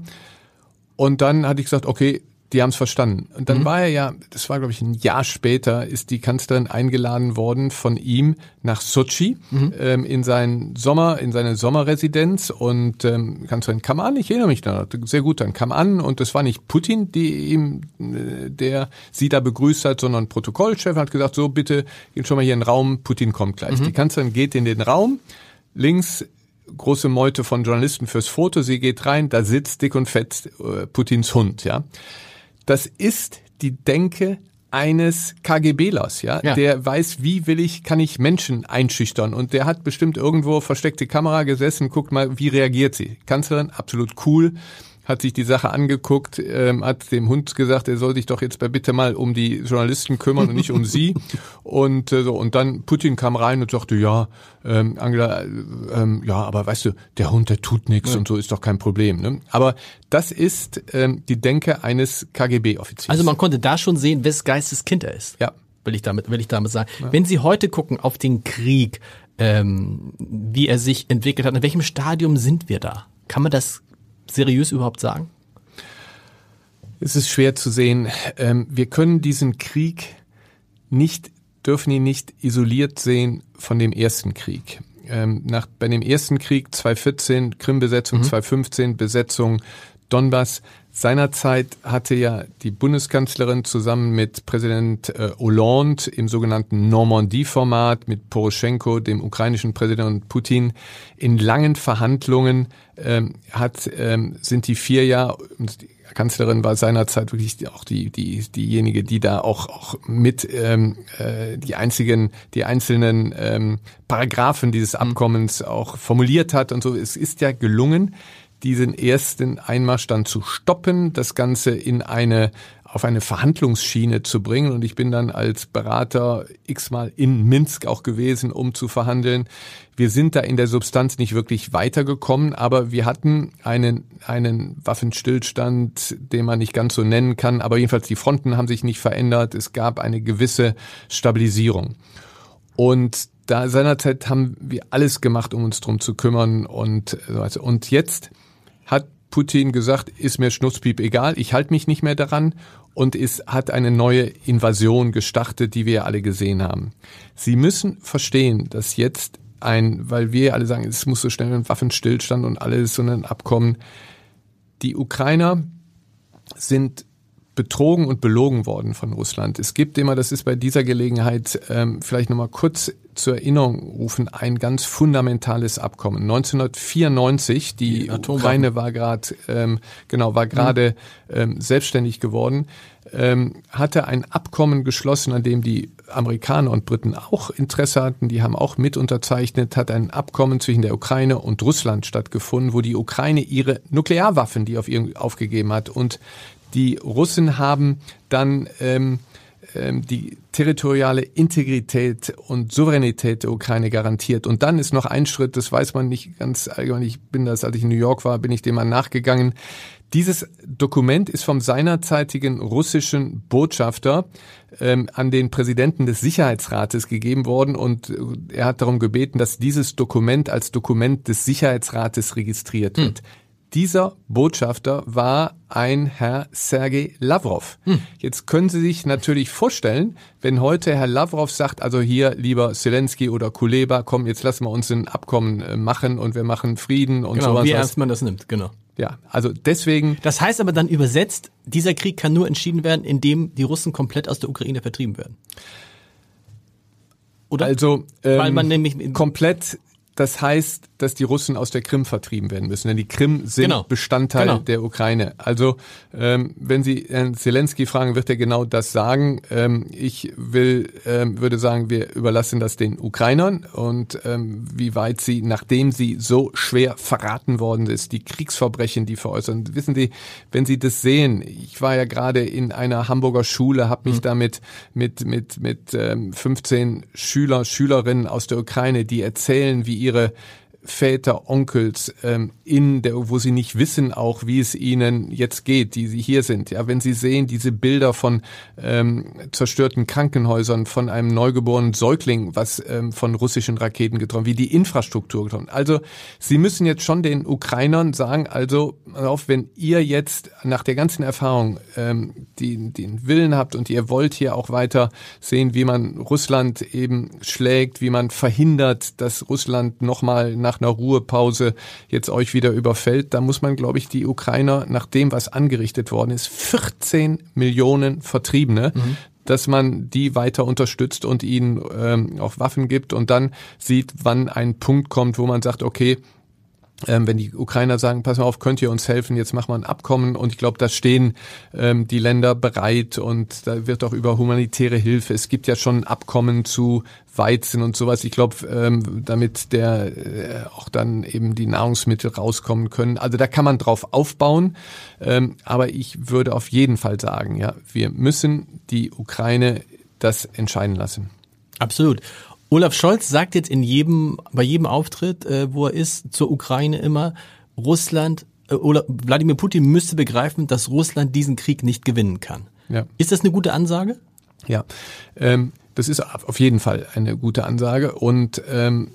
Und dann hatte ich gesagt, okay, die haben es verstanden. Und dann mhm. war er ja, das war glaube ich ein Jahr später, ist die Kanzlerin eingeladen worden von ihm nach Sochi mhm. ähm, in seinen Sommer, in seine Sommerresidenz und ähm, Kanzlerin kam an, ich erinnere mich da sehr gut, dann kam an und es war nicht Putin, die ihm, äh, der sie da begrüßt hat, sondern Protokollchef hat gesagt, so bitte geht schon mal hier in den Raum, Putin kommt gleich. Mhm. Die Kanzlerin geht in den Raum, links große Meute von Journalisten fürs Foto, sie geht rein, da sitzt dick und fett äh, Putins Hund, ja. Das ist die Denke eines KGBlers, ja? ja, der weiß, wie will ich, kann ich Menschen einschüchtern und der hat bestimmt irgendwo versteckte Kamera gesessen, guckt mal, wie reagiert sie. Kanzlerin, absolut cool, hat sich die Sache angeguckt, ähm, hat dem Hund gesagt, er soll sich doch jetzt bitte mal um die Journalisten kümmern und nicht um sie. *laughs* Und äh, so und dann Putin kam rein und sagte, ja, ähm, Angela, ähm, ja, aber weißt du, der Hund, der tut nichts ja. und so ist doch kein Problem. Ne? Aber das ist ähm, die Denke eines KGB-Offiziers. Also man konnte da schon sehen, wes Geistes Kind er ist. Ja. Will ich damit, will ich damit sagen. Ja. Wenn Sie heute gucken auf den Krieg, ähm, wie er sich entwickelt hat, in welchem Stadium sind wir da? Kann man das seriös überhaupt sagen? Es ist schwer zu sehen. Ähm, wir können diesen Krieg nicht, dürfen ihn nicht isoliert sehen von dem ersten Krieg. Ähm, nach, bei dem ersten Krieg 2014, Krim-Besetzung, mhm. 2015, Besetzung Donbass. Seinerzeit hatte ja die Bundeskanzlerin zusammen mit Präsident äh, Hollande im sogenannten Normandie-Format mit Poroschenko, dem ukrainischen Präsidenten Putin, in langen Verhandlungen ähm, hat, ähm, sind die vier Jahre, die Kanzlerin war seinerzeit wirklich auch die, die, diejenige, die da auch, auch mit ähm, äh, die einzigen, die einzelnen ähm, Paragraphen dieses Abkommens auch formuliert hat und so. Es ist ja gelungen, diesen ersten Einmarsch dann zu stoppen, das Ganze in eine auf eine Verhandlungsschiene zu bringen. Und ich bin dann als Berater x-mal in Minsk auch gewesen, um zu verhandeln. Wir sind da in der Substanz nicht wirklich weitergekommen, aber wir hatten einen, einen Waffenstillstand, den man nicht ganz so nennen kann. Aber jedenfalls die Fronten haben sich nicht verändert. Es gab eine gewisse Stabilisierung. Und da seinerzeit haben wir alles gemacht, um uns drum zu kümmern. Und, und jetzt Putin gesagt, ist mir Schnutzpiep egal, ich halte mich nicht mehr daran und es hat eine neue Invasion gestartet, die wir alle gesehen haben. Sie müssen verstehen, dass jetzt ein, weil wir alle sagen, es muss so schnell ein Waffenstillstand und alles, so ein Abkommen. Die Ukrainer sind betrogen und belogen worden von Russland. Es gibt immer, das ist bei dieser Gelegenheit ähm, vielleicht nochmal kurz zur Erinnerung rufen, ein ganz fundamentales Abkommen. 1994, die, die Ukraine war gerade ähm, genau war gerade ähm, selbstständig geworden, ähm, hatte ein Abkommen geschlossen, an dem die Amerikaner und Briten auch Interesse hatten. Die haben auch mit unterzeichnet. Hat ein Abkommen zwischen der Ukraine und Russland stattgefunden, wo die Ukraine ihre Nuklearwaffen, die auf ihr aufgegeben hat, und die Russen haben dann ähm, ähm, die territoriale Integrität und Souveränität der Ukraine garantiert. Und dann ist noch ein Schritt, das weiß man nicht ganz allgemein, ich bin das, als ich in New York war, bin ich dem mal nachgegangen. Dieses Dokument ist vom seinerzeitigen russischen Botschafter ähm, an den Präsidenten des Sicherheitsrates gegeben worden und er hat darum gebeten, dass dieses Dokument als Dokument des Sicherheitsrates registriert wird. Hm. Dieser Botschafter war ein Herr Sergei Lavrov. Hm. Jetzt können Sie sich natürlich vorstellen, wenn heute Herr Lavrov sagt, also hier lieber Zelensky oder Kuleba, komm, jetzt lassen wir uns ein Abkommen äh, machen und wir machen Frieden und genau, sowas. Wie ernst man das nimmt, genau. Ja, also deswegen. Das heißt aber dann übersetzt, dieser Krieg kann nur entschieden werden, indem die Russen komplett aus der Ukraine vertrieben werden. Oder? Also ähm, Weil man nämlich komplett das heißt, dass die Russen aus der Krim vertrieben werden müssen, denn die Krim sind genau. Bestandteil genau. der Ukraine. Also ähm, wenn Sie Herrn Zelensky fragen, wird er genau das sagen. Ähm, ich will, ähm, würde sagen, wir überlassen das den Ukrainern und ähm, wie weit sie, nachdem sie so schwer verraten worden ist, die Kriegsverbrechen, die veräußern. Wissen Sie, wenn Sie das sehen, ich war ja gerade in einer Hamburger Schule, habe mich mhm. damit mit mit mit ähm, 15 Schüler, Schülerinnen aus der Ukraine, die erzählen, wie ihre Väter, Onkels ähm, in der, wo sie nicht wissen auch, wie es ihnen jetzt geht, die sie hier sind. Ja, wenn sie sehen diese Bilder von ähm, zerstörten Krankenhäusern, von einem neugeborenen Säugling, was ähm, von russischen Raketen getroffen, wie die Infrastruktur getroffen. Also sie müssen jetzt schon den Ukrainern sagen, also auf, wenn ihr jetzt nach der ganzen Erfahrung ähm, die, den Willen habt und ihr wollt hier auch weiter sehen, wie man Russland eben schlägt, wie man verhindert, dass Russland nochmal nach nach einer Ruhepause jetzt euch wieder überfällt, da muss man, glaube ich, die Ukrainer nach dem, was angerichtet worden ist, 14 Millionen Vertriebene, mhm. dass man die weiter unterstützt und ihnen ähm, auch Waffen gibt und dann sieht, wann ein Punkt kommt, wo man sagt, okay, ähm, wenn die Ukrainer sagen, pass mal auf, könnt ihr uns helfen, jetzt machen wir ein Abkommen und ich glaube, da stehen ähm, die Länder bereit und da wird auch über humanitäre Hilfe. Es gibt ja schon Abkommen zu Weizen und sowas. Ich glaube, ähm, damit der äh, auch dann eben die Nahrungsmittel rauskommen können. Also da kann man drauf aufbauen. Ähm, aber ich würde auf jeden Fall sagen, ja, wir müssen die Ukraine das entscheiden lassen. Absolut. Olaf Scholz sagt jetzt in jedem, bei jedem Auftritt, äh, wo er ist, zur Ukraine immer, Russland, äh, oder Wladimir Putin müsste begreifen, dass Russland diesen Krieg nicht gewinnen kann. Ja. Ist das eine gute Ansage? Ja, ähm, das ist auf jeden Fall eine gute Ansage und ähm,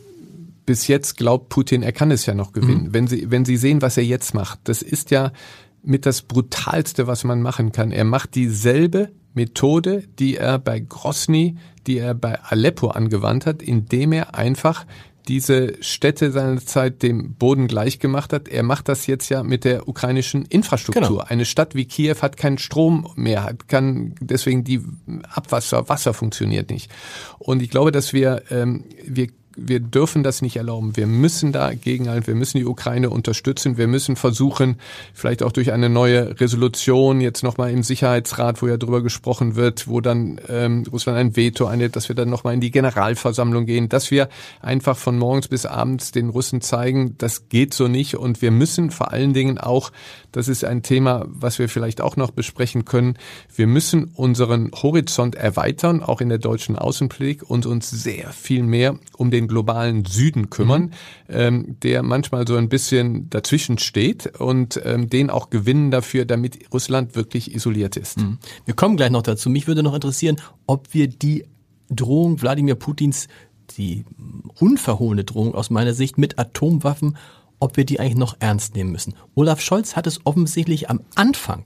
bis jetzt glaubt Putin, er kann es ja noch gewinnen. Mhm. Wenn Sie, wenn Sie sehen, was er jetzt macht, das ist ja mit das brutalste, was man machen kann. Er macht dieselbe Methode, die er bei Grosny die er bei Aleppo angewandt hat, indem er einfach diese Städte seinerzeit dem Boden gleich gemacht hat. Er macht das jetzt ja mit der ukrainischen Infrastruktur. Genau. Eine Stadt wie Kiew hat keinen Strom mehr, hat kann deswegen die Abwasser, Wasser funktioniert nicht. Und ich glaube, dass wir ähm, wir wir dürfen das nicht erlauben. Wir müssen dagegen halten. Wir müssen die Ukraine unterstützen. Wir müssen versuchen, vielleicht auch durch eine neue Resolution jetzt nochmal im Sicherheitsrat, wo ja drüber gesprochen wird, wo dann ähm, Russland ein Veto einlädt, dass wir dann nochmal in die Generalversammlung gehen, dass wir einfach von morgens bis abends den Russen zeigen, das geht so nicht. Und wir müssen vor allen Dingen auch, das ist ein Thema, was wir vielleicht auch noch besprechen können, wir müssen unseren Horizont erweitern, auch in der deutschen Außenpolitik und uns sehr viel mehr um den globalen Süden kümmern, mhm. ähm, der manchmal so ein bisschen dazwischen steht und ähm, den auch gewinnen dafür, damit Russland wirklich isoliert ist. Mhm. Wir kommen gleich noch dazu. Mich würde noch interessieren, ob wir die Drohung Wladimir Putins, die unverhohlene Drohung aus meiner Sicht mit Atomwaffen, ob wir die eigentlich noch ernst nehmen müssen. Olaf Scholz hat es offensichtlich am Anfang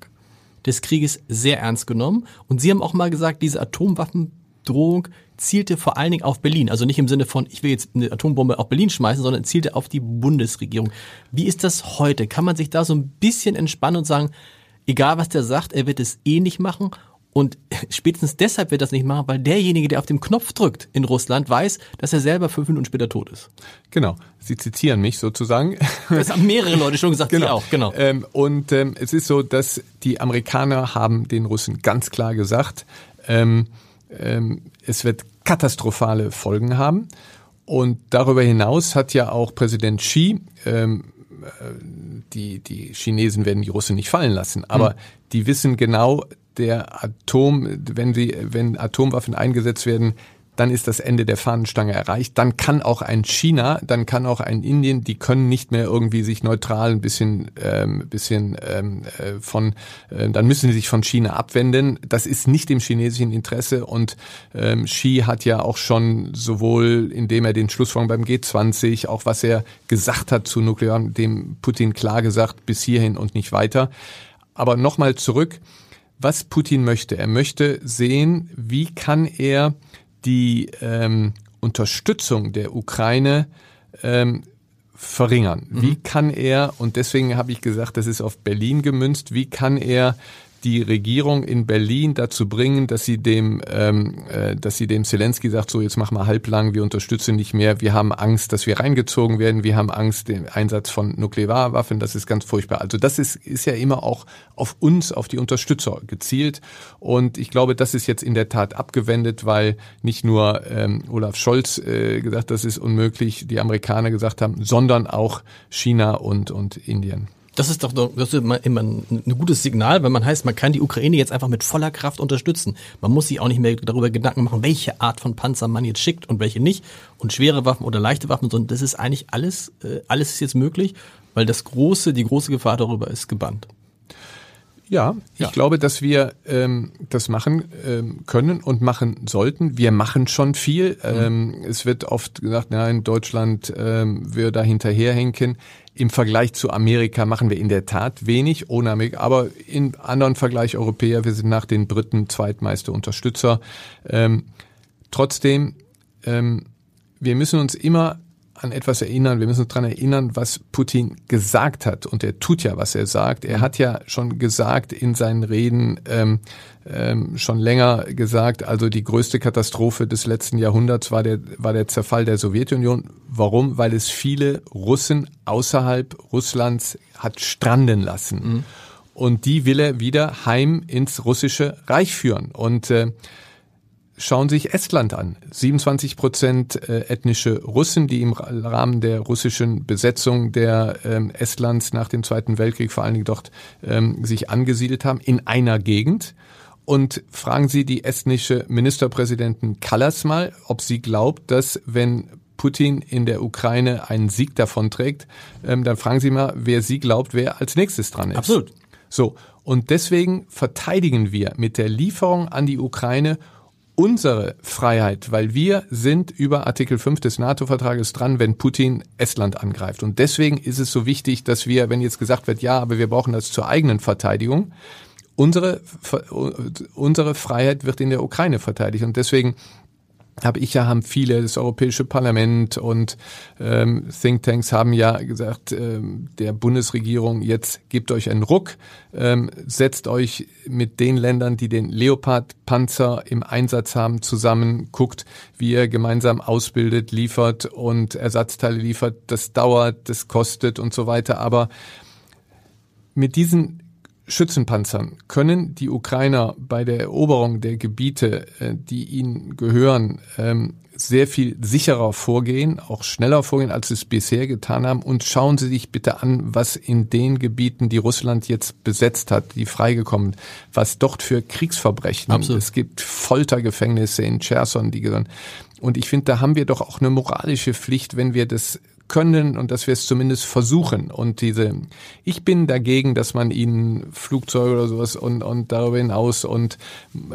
des Krieges sehr ernst genommen und Sie haben auch mal gesagt, diese Atomwaffendrohung zielte vor allen Dingen auf Berlin. Also nicht im Sinne von, ich will jetzt eine Atombombe auf Berlin schmeißen, sondern zielte auf die Bundesregierung. Wie ist das heute? Kann man sich da so ein bisschen entspannen und sagen, egal was der sagt, er wird es eh nicht machen? Und spätestens deshalb wird das nicht machen, weil derjenige, der auf den Knopf drückt in Russland, weiß, dass er selber fünf Minuten später tot ist. Genau. Sie zitieren mich sozusagen. Das haben mehrere Leute schon gesagt, *laughs* genau. Sie auch, genau. Ähm, und ähm, es ist so, dass die Amerikaner haben den Russen ganz klar gesagt, ähm, ähm, es wird katastrophale Folgen haben. Und darüber hinaus hat ja auch Präsident Xi, ähm, äh, die, die Chinesen werden die Russen nicht fallen lassen, aber hm. die wissen genau, der Atom, wenn sie, wenn Atomwaffen eingesetzt werden, dann ist das Ende der Fahnenstange erreicht. Dann kann auch ein China, dann kann auch ein Indien, die können nicht mehr irgendwie sich neutral ein bisschen, ähm, bisschen ähm, äh, von, äh, dann müssen sie sich von China abwenden. Das ist nicht im chinesischen Interesse und ähm, Xi hat ja auch schon sowohl, indem er den Schlussfolgerung beim G20, auch was er gesagt hat zu Nuklear, dem Putin klar gesagt, bis hierhin und nicht weiter. Aber nochmal zurück, was Putin möchte. Er möchte sehen, wie kann er die ähm, Unterstützung der Ukraine ähm, verringern? Mhm. Wie kann er, und deswegen habe ich gesagt, das ist auf Berlin gemünzt, wie kann er die Regierung in Berlin dazu bringen, dass sie dem, ähm, äh, dass sie dem Zelensky sagt, so jetzt mach mal halblang, wir unterstützen nicht mehr, wir haben Angst, dass wir reingezogen werden, wir haben Angst den Einsatz von Nuklearwaffen, das ist ganz furchtbar. Also das ist, ist ja immer auch auf uns, auf die Unterstützer gezielt. Und ich glaube, das ist jetzt in der Tat abgewendet, weil nicht nur ähm, Olaf Scholz äh, gesagt, das ist unmöglich, die Amerikaner gesagt haben, sondern auch China und, und Indien. Das ist doch das ist immer, immer ein gutes Signal, weil man heißt, man kann die Ukraine jetzt einfach mit voller Kraft unterstützen. Man muss sich auch nicht mehr darüber Gedanken machen, welche Art von Panzer man jetzt schickt und welche nicht und schwere Waffen oder leichte Waffen, sondern das ist eigentlich alles, äh, alles ist jetzt möglich, weil das große, die große Gefahr darüber ist gebannt. Ja, ich ja. glaube, dass wir ähm, das machen ähm, können und machen sollten. Wir machen schon viel. Mhm. Ähm, es wird oft gesagt, nein, Deutschland ähm, wir da hinterherhinken. Im Vergleich zu Amerika machen wir in der Tat wenig, ohne Amerika, aber in anderen Vergleich Europäer, wir sind nach den Briten zweitmeiste Unterstützer. Ähm, trotzdem, ähm, wir müssen uns immer an etwas erinnern, wir müssen uns daran erinnern, was Putin gesagt hat. Und er tut ja, was er sagt. Er hat ja schon gesagt in seinen Reden, ähm, ähm, schon länger gesagt, also die größte Katastrophe des letzten Jahrhunderts war der, war der Zerfall der Sowjetunion. Warum? Weil es viele Russen außerhalb Russlands hat stranden lassen. Mhm. Und die will er wieder heim ins russische Reich führen. Und äh, Schauen Sie sich Estland an. 27 Prozent äh, ethnische Russen, die im Rahmen der russischen Besetzung der ähm, Estlands nach dem Zweiten Weltkrieg vor allen Dingen dort ähm, sich angesiedelt haben, in einer Gegend. Und fragen Sie die estnische Ministerpräsidentin Kallas mal, ob sie glaubt, dass wenn Putin in der Ukraine einen Sieg davonträgt, ähm, dann fragen Sie mal, wer sie glaubt, wer als nächstes dran ist. Absolut. So. Und deswegen verteidigen wir mit der Lieferung an die Ukraine unsere Freiheit, weil wir sind über Artikel 5 des NATO-Vertrages dran, wenn Putin Estland angreift. Und deswegen ist es so wichtig, dass wir, wenn jetzt gesagt wird, ja, aber wir brauchen das zur eigenen Verteidigung, unsere, unsere Freiheit wird in der Ukraine verteidigt. Und deswegen habe ich ja, haben viele, das Europäische Parlament und ähm, Thinktanks haben ja gesagt, ähm, der Bundesregierung, jetzt gebt euch einen Ruck, ähm, setzt euch mit den Ländern, die den Leopard-Panzer im Einsatz haben, zusammen, guckt, wie ihr gemeinsam ausbildet, liefert und Ersatzteile liefert. Das dauert, das kostet und so weiter. Aber mit diesen Schützenpanzern können die Ukrainer bei der Eroberung der Gebiete, äh, die ihnen gehören, ähm, sehr viel sicherer vorgehen, auch schneller vorgehen, als sie es bisher getan haben. Und schauen Sie sich bitte an, was in den Gebieten, die Russland jetzt besetzt hat, die freigekommen, was dort für Kriegsverbrechen. Absolut. Es gibt Foltergefängnisse in Cherson, die gehören. Und ich finde, da haben wir doch auch eine moralische Pflicht, wenn wir das können und dass wir es zumindest versuchen. Und diese, ich bin dagegen, dass man ihnen Flugzeuge oder sowas und, und darüber hinaus und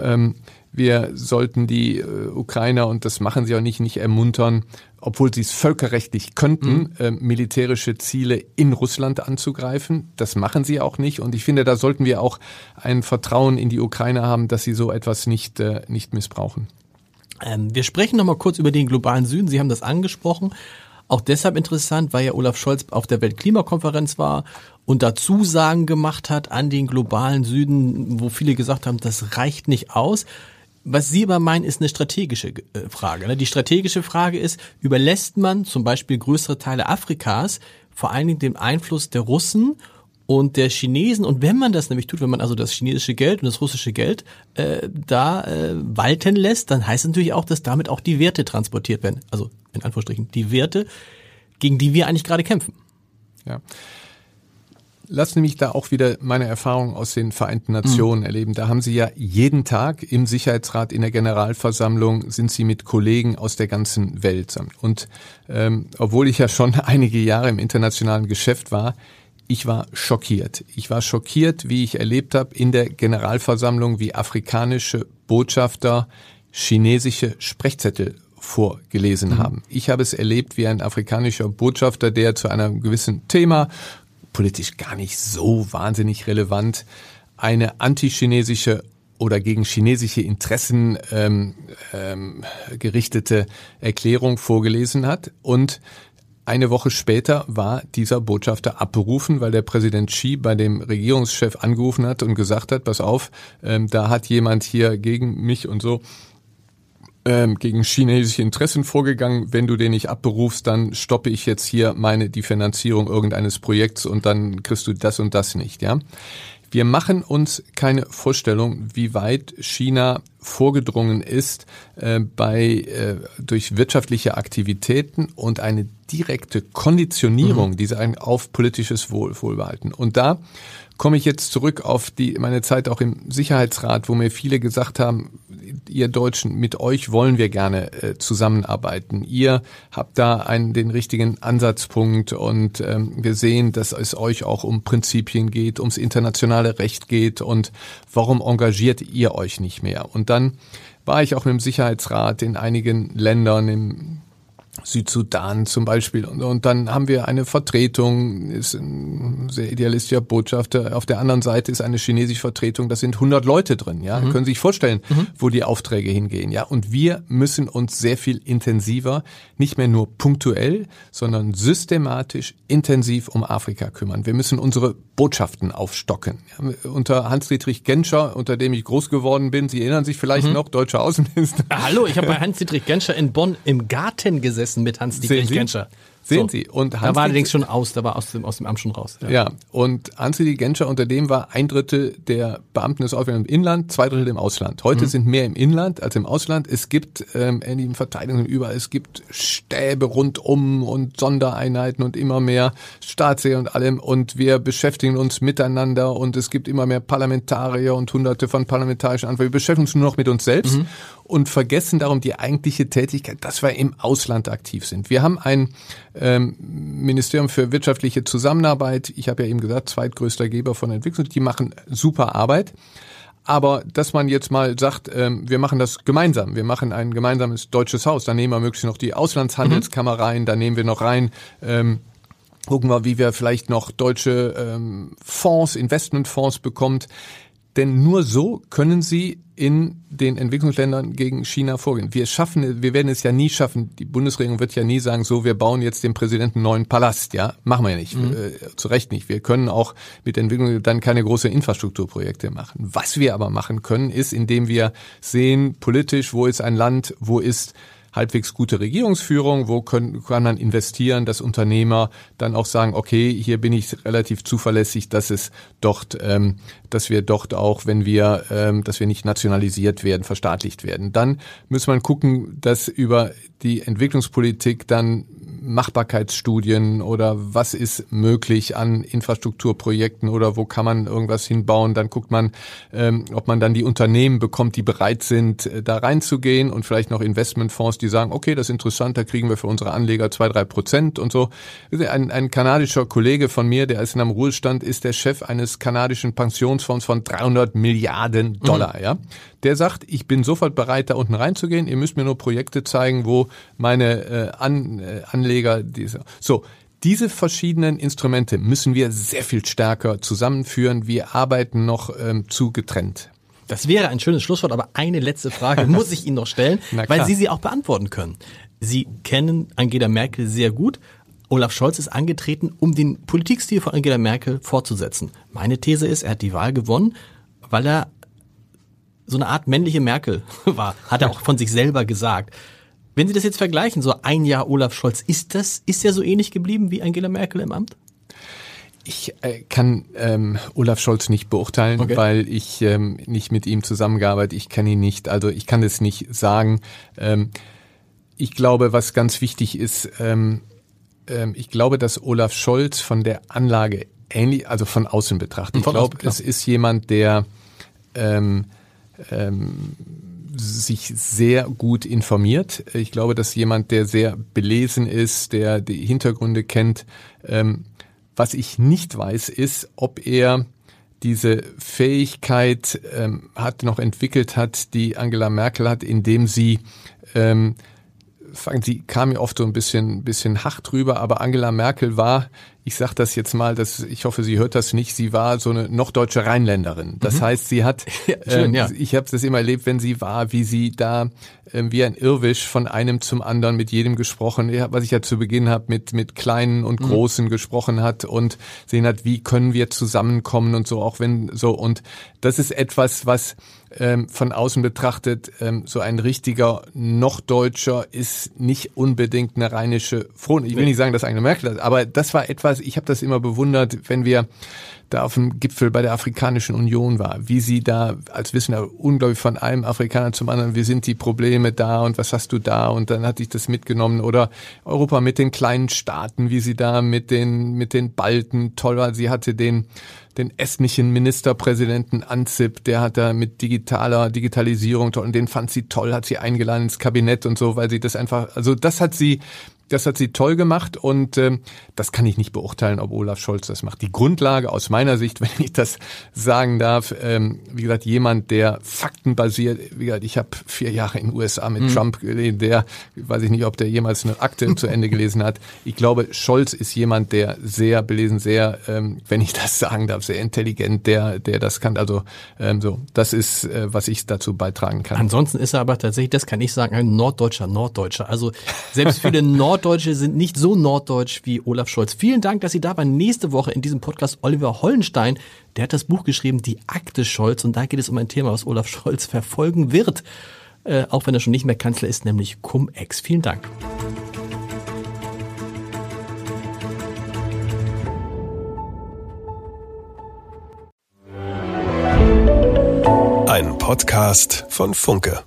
ähm, wir sollten die äh, Ukrainer, und das machen sie auch nicht, nicht ermuntern, obwohl sie es völkerrechtlich könnten, mhm. äh, militärische Ziele in Russland anzugreifen. Das machen sie auch nicht. Und ich finde, da sollten wir auch ein Vertrauen in die Ukraine haben, dass sie so etwas nicht, äh, nicht missbrauchen. Ähm, wir sprechen nochmal kurz über den globalen Süden. Sie haben das angesprochen. Auch deshalb interessant, weil ja Olaf Scholz auf der Weltklimakonferenz war und da Zusagen gemacht hat an den globalen Süden, wo viele gesagt haben, das reicht nicht aus. Was Sie aber meinen, ist eine strategische äh, Frage. Ne? Die strategische Frage ist, überlässt man zum Beispiel größere Teile Afrikas vor allen Dingen dem Einfluss der Russen und der Chinesen. Und wenn man das nämlich tut, wenn man also das chinesische Geld und das russische Geld äh, da äh, walten lässt, dann heißt natürlich auch, dass damit auch die Werte transportiert werden. Also in Anführungsstrichen die Werte, gegen die wir eigentlich gerade kämpfen. Ja. Lass nämlich da auch wieder meine Erfahrung aus den Vereinten Nationen mhm. erleben. Da haben Sie ja jeden Tag im Sicherheitsrat in der Generalversammlung sind Sie mit Kollegen aus der ganzen Welt. Und ähm, obwohl ich ja schon *laughs* einige Jahre im internationalen Geschäft war, ich war schockiert. Ich war schockiert, wie ich erlebt habe in der Generalversammlung, wie afrikanische Botschafter chinesische Sprechzettel vorgelesen mhm. haben. Ich habe es erlebt, wie ein afrikanischer Botschafter, der zu einem gewissen Thema, politisch gar nicht so wahnsinnig relevant, eine antichinesische oder gegen chinesische Interessen ähm, ähm, gerichtete Erklärung vorgelesen hat und eine Woche später war dieser Botschafter abberufen, weil der Präsident Xi bei dem Regierungschef angerufen hat und gesagt hat, pass auf, ähm, da hat jemand hier gegen mich und so ähm, gegen chinesische Interessen vorgegangen. Wenn du den nicht abberufst, dann stoppe ich jetzt hier meine die Finanzierung irgendeines Projekts und dann kriegst du das und das nicht, ja. Wir machen uns keine Vorstellung, wie weit China vorgedrungen ist äh, bei äh, durch wirtschaftliche Aktivitäten und eine direkte Konditionierung mhm. dieser auf politisches Wohl, Wohlbehalten. Und da komme ich jetzt zurück auf die meine Zeit auch im Sicherheitsrat, wo mir viele gesagt haben, ihr Deutschen, mit euch wollen wir gerne äh, zusammenarbeiten. Ihr habt da einen den richtigen Ansatzpunkt und ähm, wir sehen, dass es euch auch um Prinzipien geht, ums internationale Recht geht und warum engagiert ihr euch nicht mehr? Und dann war ich auch mit dem Sicherheitsrat in einigen Ländern, im Südsudan zum Beispiel. Und, und dann haben wir eine Vertretung, ist ein sehr idealistischer Botschafter. Auf der anderen Seite ist eine chinesische Vertretung, da sind 100 Leute drin. Ja, mhm. können Sie sich vorstellen, mhm. wo die Aufträge hingehen. Ja, und wir müssen uns sehr viel intensiver, nicht mehr nur punktuell, sondern systematisch intensiv um Afrika kümmern. Wir müssen unsere Botschaften aufstocken. Ja, unter Hans-Dietrich Genscher, unter dem ich groß geworden bin, Sie erinnern sich vielleicht mhm. noch, deutscher Außenminister. Hallo, ich habe bei Hans-Dietrich Genscher in Bonn im Garten gesessen gesessen mit Hans-Dietrich Genscher. Sehen so. Sie. Und Hans da war allerdings schon aus, da war aus dem, aus dem Amt schon raus. Ja, ja. und Hans-Dietrich Genscher, unter dem war ein Drittel der Beamten des Auswärtigen im Inland, zwei Drittel im Ausland. Heute mhm. sind mehr im Inland als im Ausland. Es gibt ähm, in den Verteidigungen überall, es gibt Stäbe rundum und Sondereinheiten und immer mehr Staatsseher und allem. Und wir beschäftigen uns miteinander und es gibt immer mehr Parlamentarier und hunderte von parlamentarischen Antworten. Wir beschäftigen uns nur noch mit uns selbst. Mhm und vergessen darum die eigentliche Tätigkeit, dass wir im Ausland aktiv sind. Wir haben ein ähm, Ministerium für wirtschaftliche Zusammenarbeit, ich habe ja eben gesagt, zweitgrößter Geber von Entwicklung, die machen super Arbeit. Aber dass man jetzt mal sagt, ähm, wir machen das gemeinsam, wir machen ein gemeinsames deutsches Haus, dann nehmen wir möglichst noch die Auslandshandelskammer rein, dann nehmen wir noch rein, ähm, gucken wir, wie wir vielleicht noch deutsche ähm, Fonds, Investmentfonds bekommt denn nur so können sie in den Entwicklungsländern gegen China vorgehen. Wir schaffen, wir werden es ja nie schaffen. Die Bundesregierung wird ja nie sagen, so, wir bauen jetzt dem Präsidenten einen neuen Palast. Ja, machen wir ja nicht. Mhm. Äh, zu Recht nicht. Wir können auch mit Entwicklung dann keine große Infrastrukturprojekte machen. Was wir aber machen können, ist, indem wir sehen, politisch, wo ist ein Land, wo ist halbwegs gute Regierungsführung, wo können, kann man investieren, dass Unternehmer dann auch sagen, okay, hier bin ich relativ zuverlässig, dass es dort, ähm, dass wir dort auch, wenn wir, ähm, dass wir nicht nationalisiert werden, verstaatlicht werden. Dann muss man gucken, dass über die Entwicklungspolitik dann Machbarkeitsstudien oder was ist möglich an Infrastrukturprojekten oder wo kann man irgendwas hinbauen. Dann guckt man, ähm, ob man dann die Unternehmen bekommt, die bereit sind, äh, da reinzugehen und vielleicht noch Investmentfonds, die sagen, okay, das ist interessant, da kriegen wir für unsere Anleger zwei, drei Prozent und so. Ein, ein kanadischer Kollege von mir, der ist in einem Ruhestand, ist der Chef eines kanadischen Pensionsfonds von 300 Milliarden Dollar, mhm. ja. Der sagt, ich bin sofort bereit, da unten reinzugehen. Ihr müsst mir nur Projekte zeigen, wo meine äh, An, äh, Anleger diese. So, diese verschiedenen Instrumente müssen wir sehr viel stärker zusammenführen. Wir arbeiten noch ähm, zu getrennt. Das wäre ein schönes Schlusswort, aber eine letzte Frage muss ich Ihnen noch stellen, *laughs* weil Sie sie auch beantworten können. Sie kennen Angela Merkel sehr gut. Olaf Scholz ist angetreten, um den Politikstil von Angela Merkel fortzusetzen. Meine These ist, er hat die Wahl gewonnen, weil er so eine Art männliche Merkel *laughs* war, hat er auch von sich selber gesagt. Wenn Sie das jetzt vergleichen, so ein Jahr Olaf Scholz, ist das, ist er so ähnlich geblieben wie Angela Merkel im Amt? Ich äh, kann ähm, Olaf Scholz nicht beurteilen, okay. weil ich ähm, nicht mit ihm zusammengearbeitet. Ich kenne ihn nicht, also ich kann es nicht sagen. Ähm, ich glaube, was ganz wichtig ist, ähm, ähm, ich glaube, dass Olaf Scholz von der Anlage ähnlich, also von außen betrachtet. Ich glaube, es ist jemand, der ähm, ähm, sich sehr gut informiert. Ich glaube, dass jemand, der sehr belesen ist, der die Hintergründe kennt, ähm, was ich nicht weiß, ist, ob er diese Fähigkeit ähm, hat noch entwickelt hat, die Angela Merkel hat, indem sie ähm, sie kam mir oft so ein bisschen, bisschen hart drüber, aber Angela Merkel war ich sage das jetzt mal, dass ich hoffe, sie hört das nicht. Sie war so eine noch deutsche Rheinländerin. Das mhm. heißt, sie hat, *laughs* ja, schön, äh, ja. ich habe das immer erlebt, wenn sie war, wie sie da äh, wie ein Irrwisch von einem zum anderen mit jedem gesprochen, was ich ja zu Beginn habe, mit mit kleinen und mhm. großen gesprochen hat und sehen hat, wie können wir zusammenkommen und so, auch wenn so und das ist etwas, was ähm, von außen betrachtet ähm, so ein richtiger noch Deutscher ist nicht unbedingt eine rheinische Front. Ich will nicht sagen, dass Angela Merkel das, aber das war etwas ich habe das immer bewundert, wenn wir da auf dem Gipfel bei der Afrikanischen Union war, wie sie da als Wissender unglaublich von einem Afrikaner zum anderen, wie sind die Probleme da und was hast du da und dann hatte ich das mitgenommen oder Europa mit den kleinen Staaten, wie sie da mit den mit den Balten toll war. Sie hatte den den estnischen Ministerpräsidenten Ansip, der hat da mit digitaler Digitalisierung und den fand sie toll, hat sie eingeladen ins Kabinett und so, weil sie das einfach, also das hat sie das hat sie toll gemacht und ähm, das kann ich nicht beurteilen, ob Olaf Scholz das macht. Die Grundlage aus meiner Sicht, *laughs* wenn ich das sagen darf, ähm, wie gesagt, jemand, der faktenbasiert, wie gesagt, ich habe vier Jahre in den USA mit mhm. Trump gelesen, der, weiß ich nicht, ob der jemals eine Akte zu Ende gelesen hat. Ich glaube, Scholz ist jemand, der sehr belesen, sehr, ähm, wenn ich das sagen darf, sehr intelligent, der, der das kann. Also ähm, so, das ist, äh, was ich dazu beitragen kann. Ansonsten ist er aber tatsächlich, das kann ich sagen, ein norddeutscher Norddeutscher. Also selbst viele Nord *laughs* Norddeutsche sind nicht so norddeutsch wie Olaf Scholz. Vielen Dank, dass Sie da waren. Nächste Woche in diesem Podcast Oliver Hollenstein. Der hat das Buch geschrieben, Die Akte Scholz. Und da geht es um ein Thema, was Olaf Scholz verfolgen wird. Äh, auch wenn er schon nicht mehr Kanzler ist, nämlich Cum-Ex. Vielen Dank. Ein Podcast von Funke.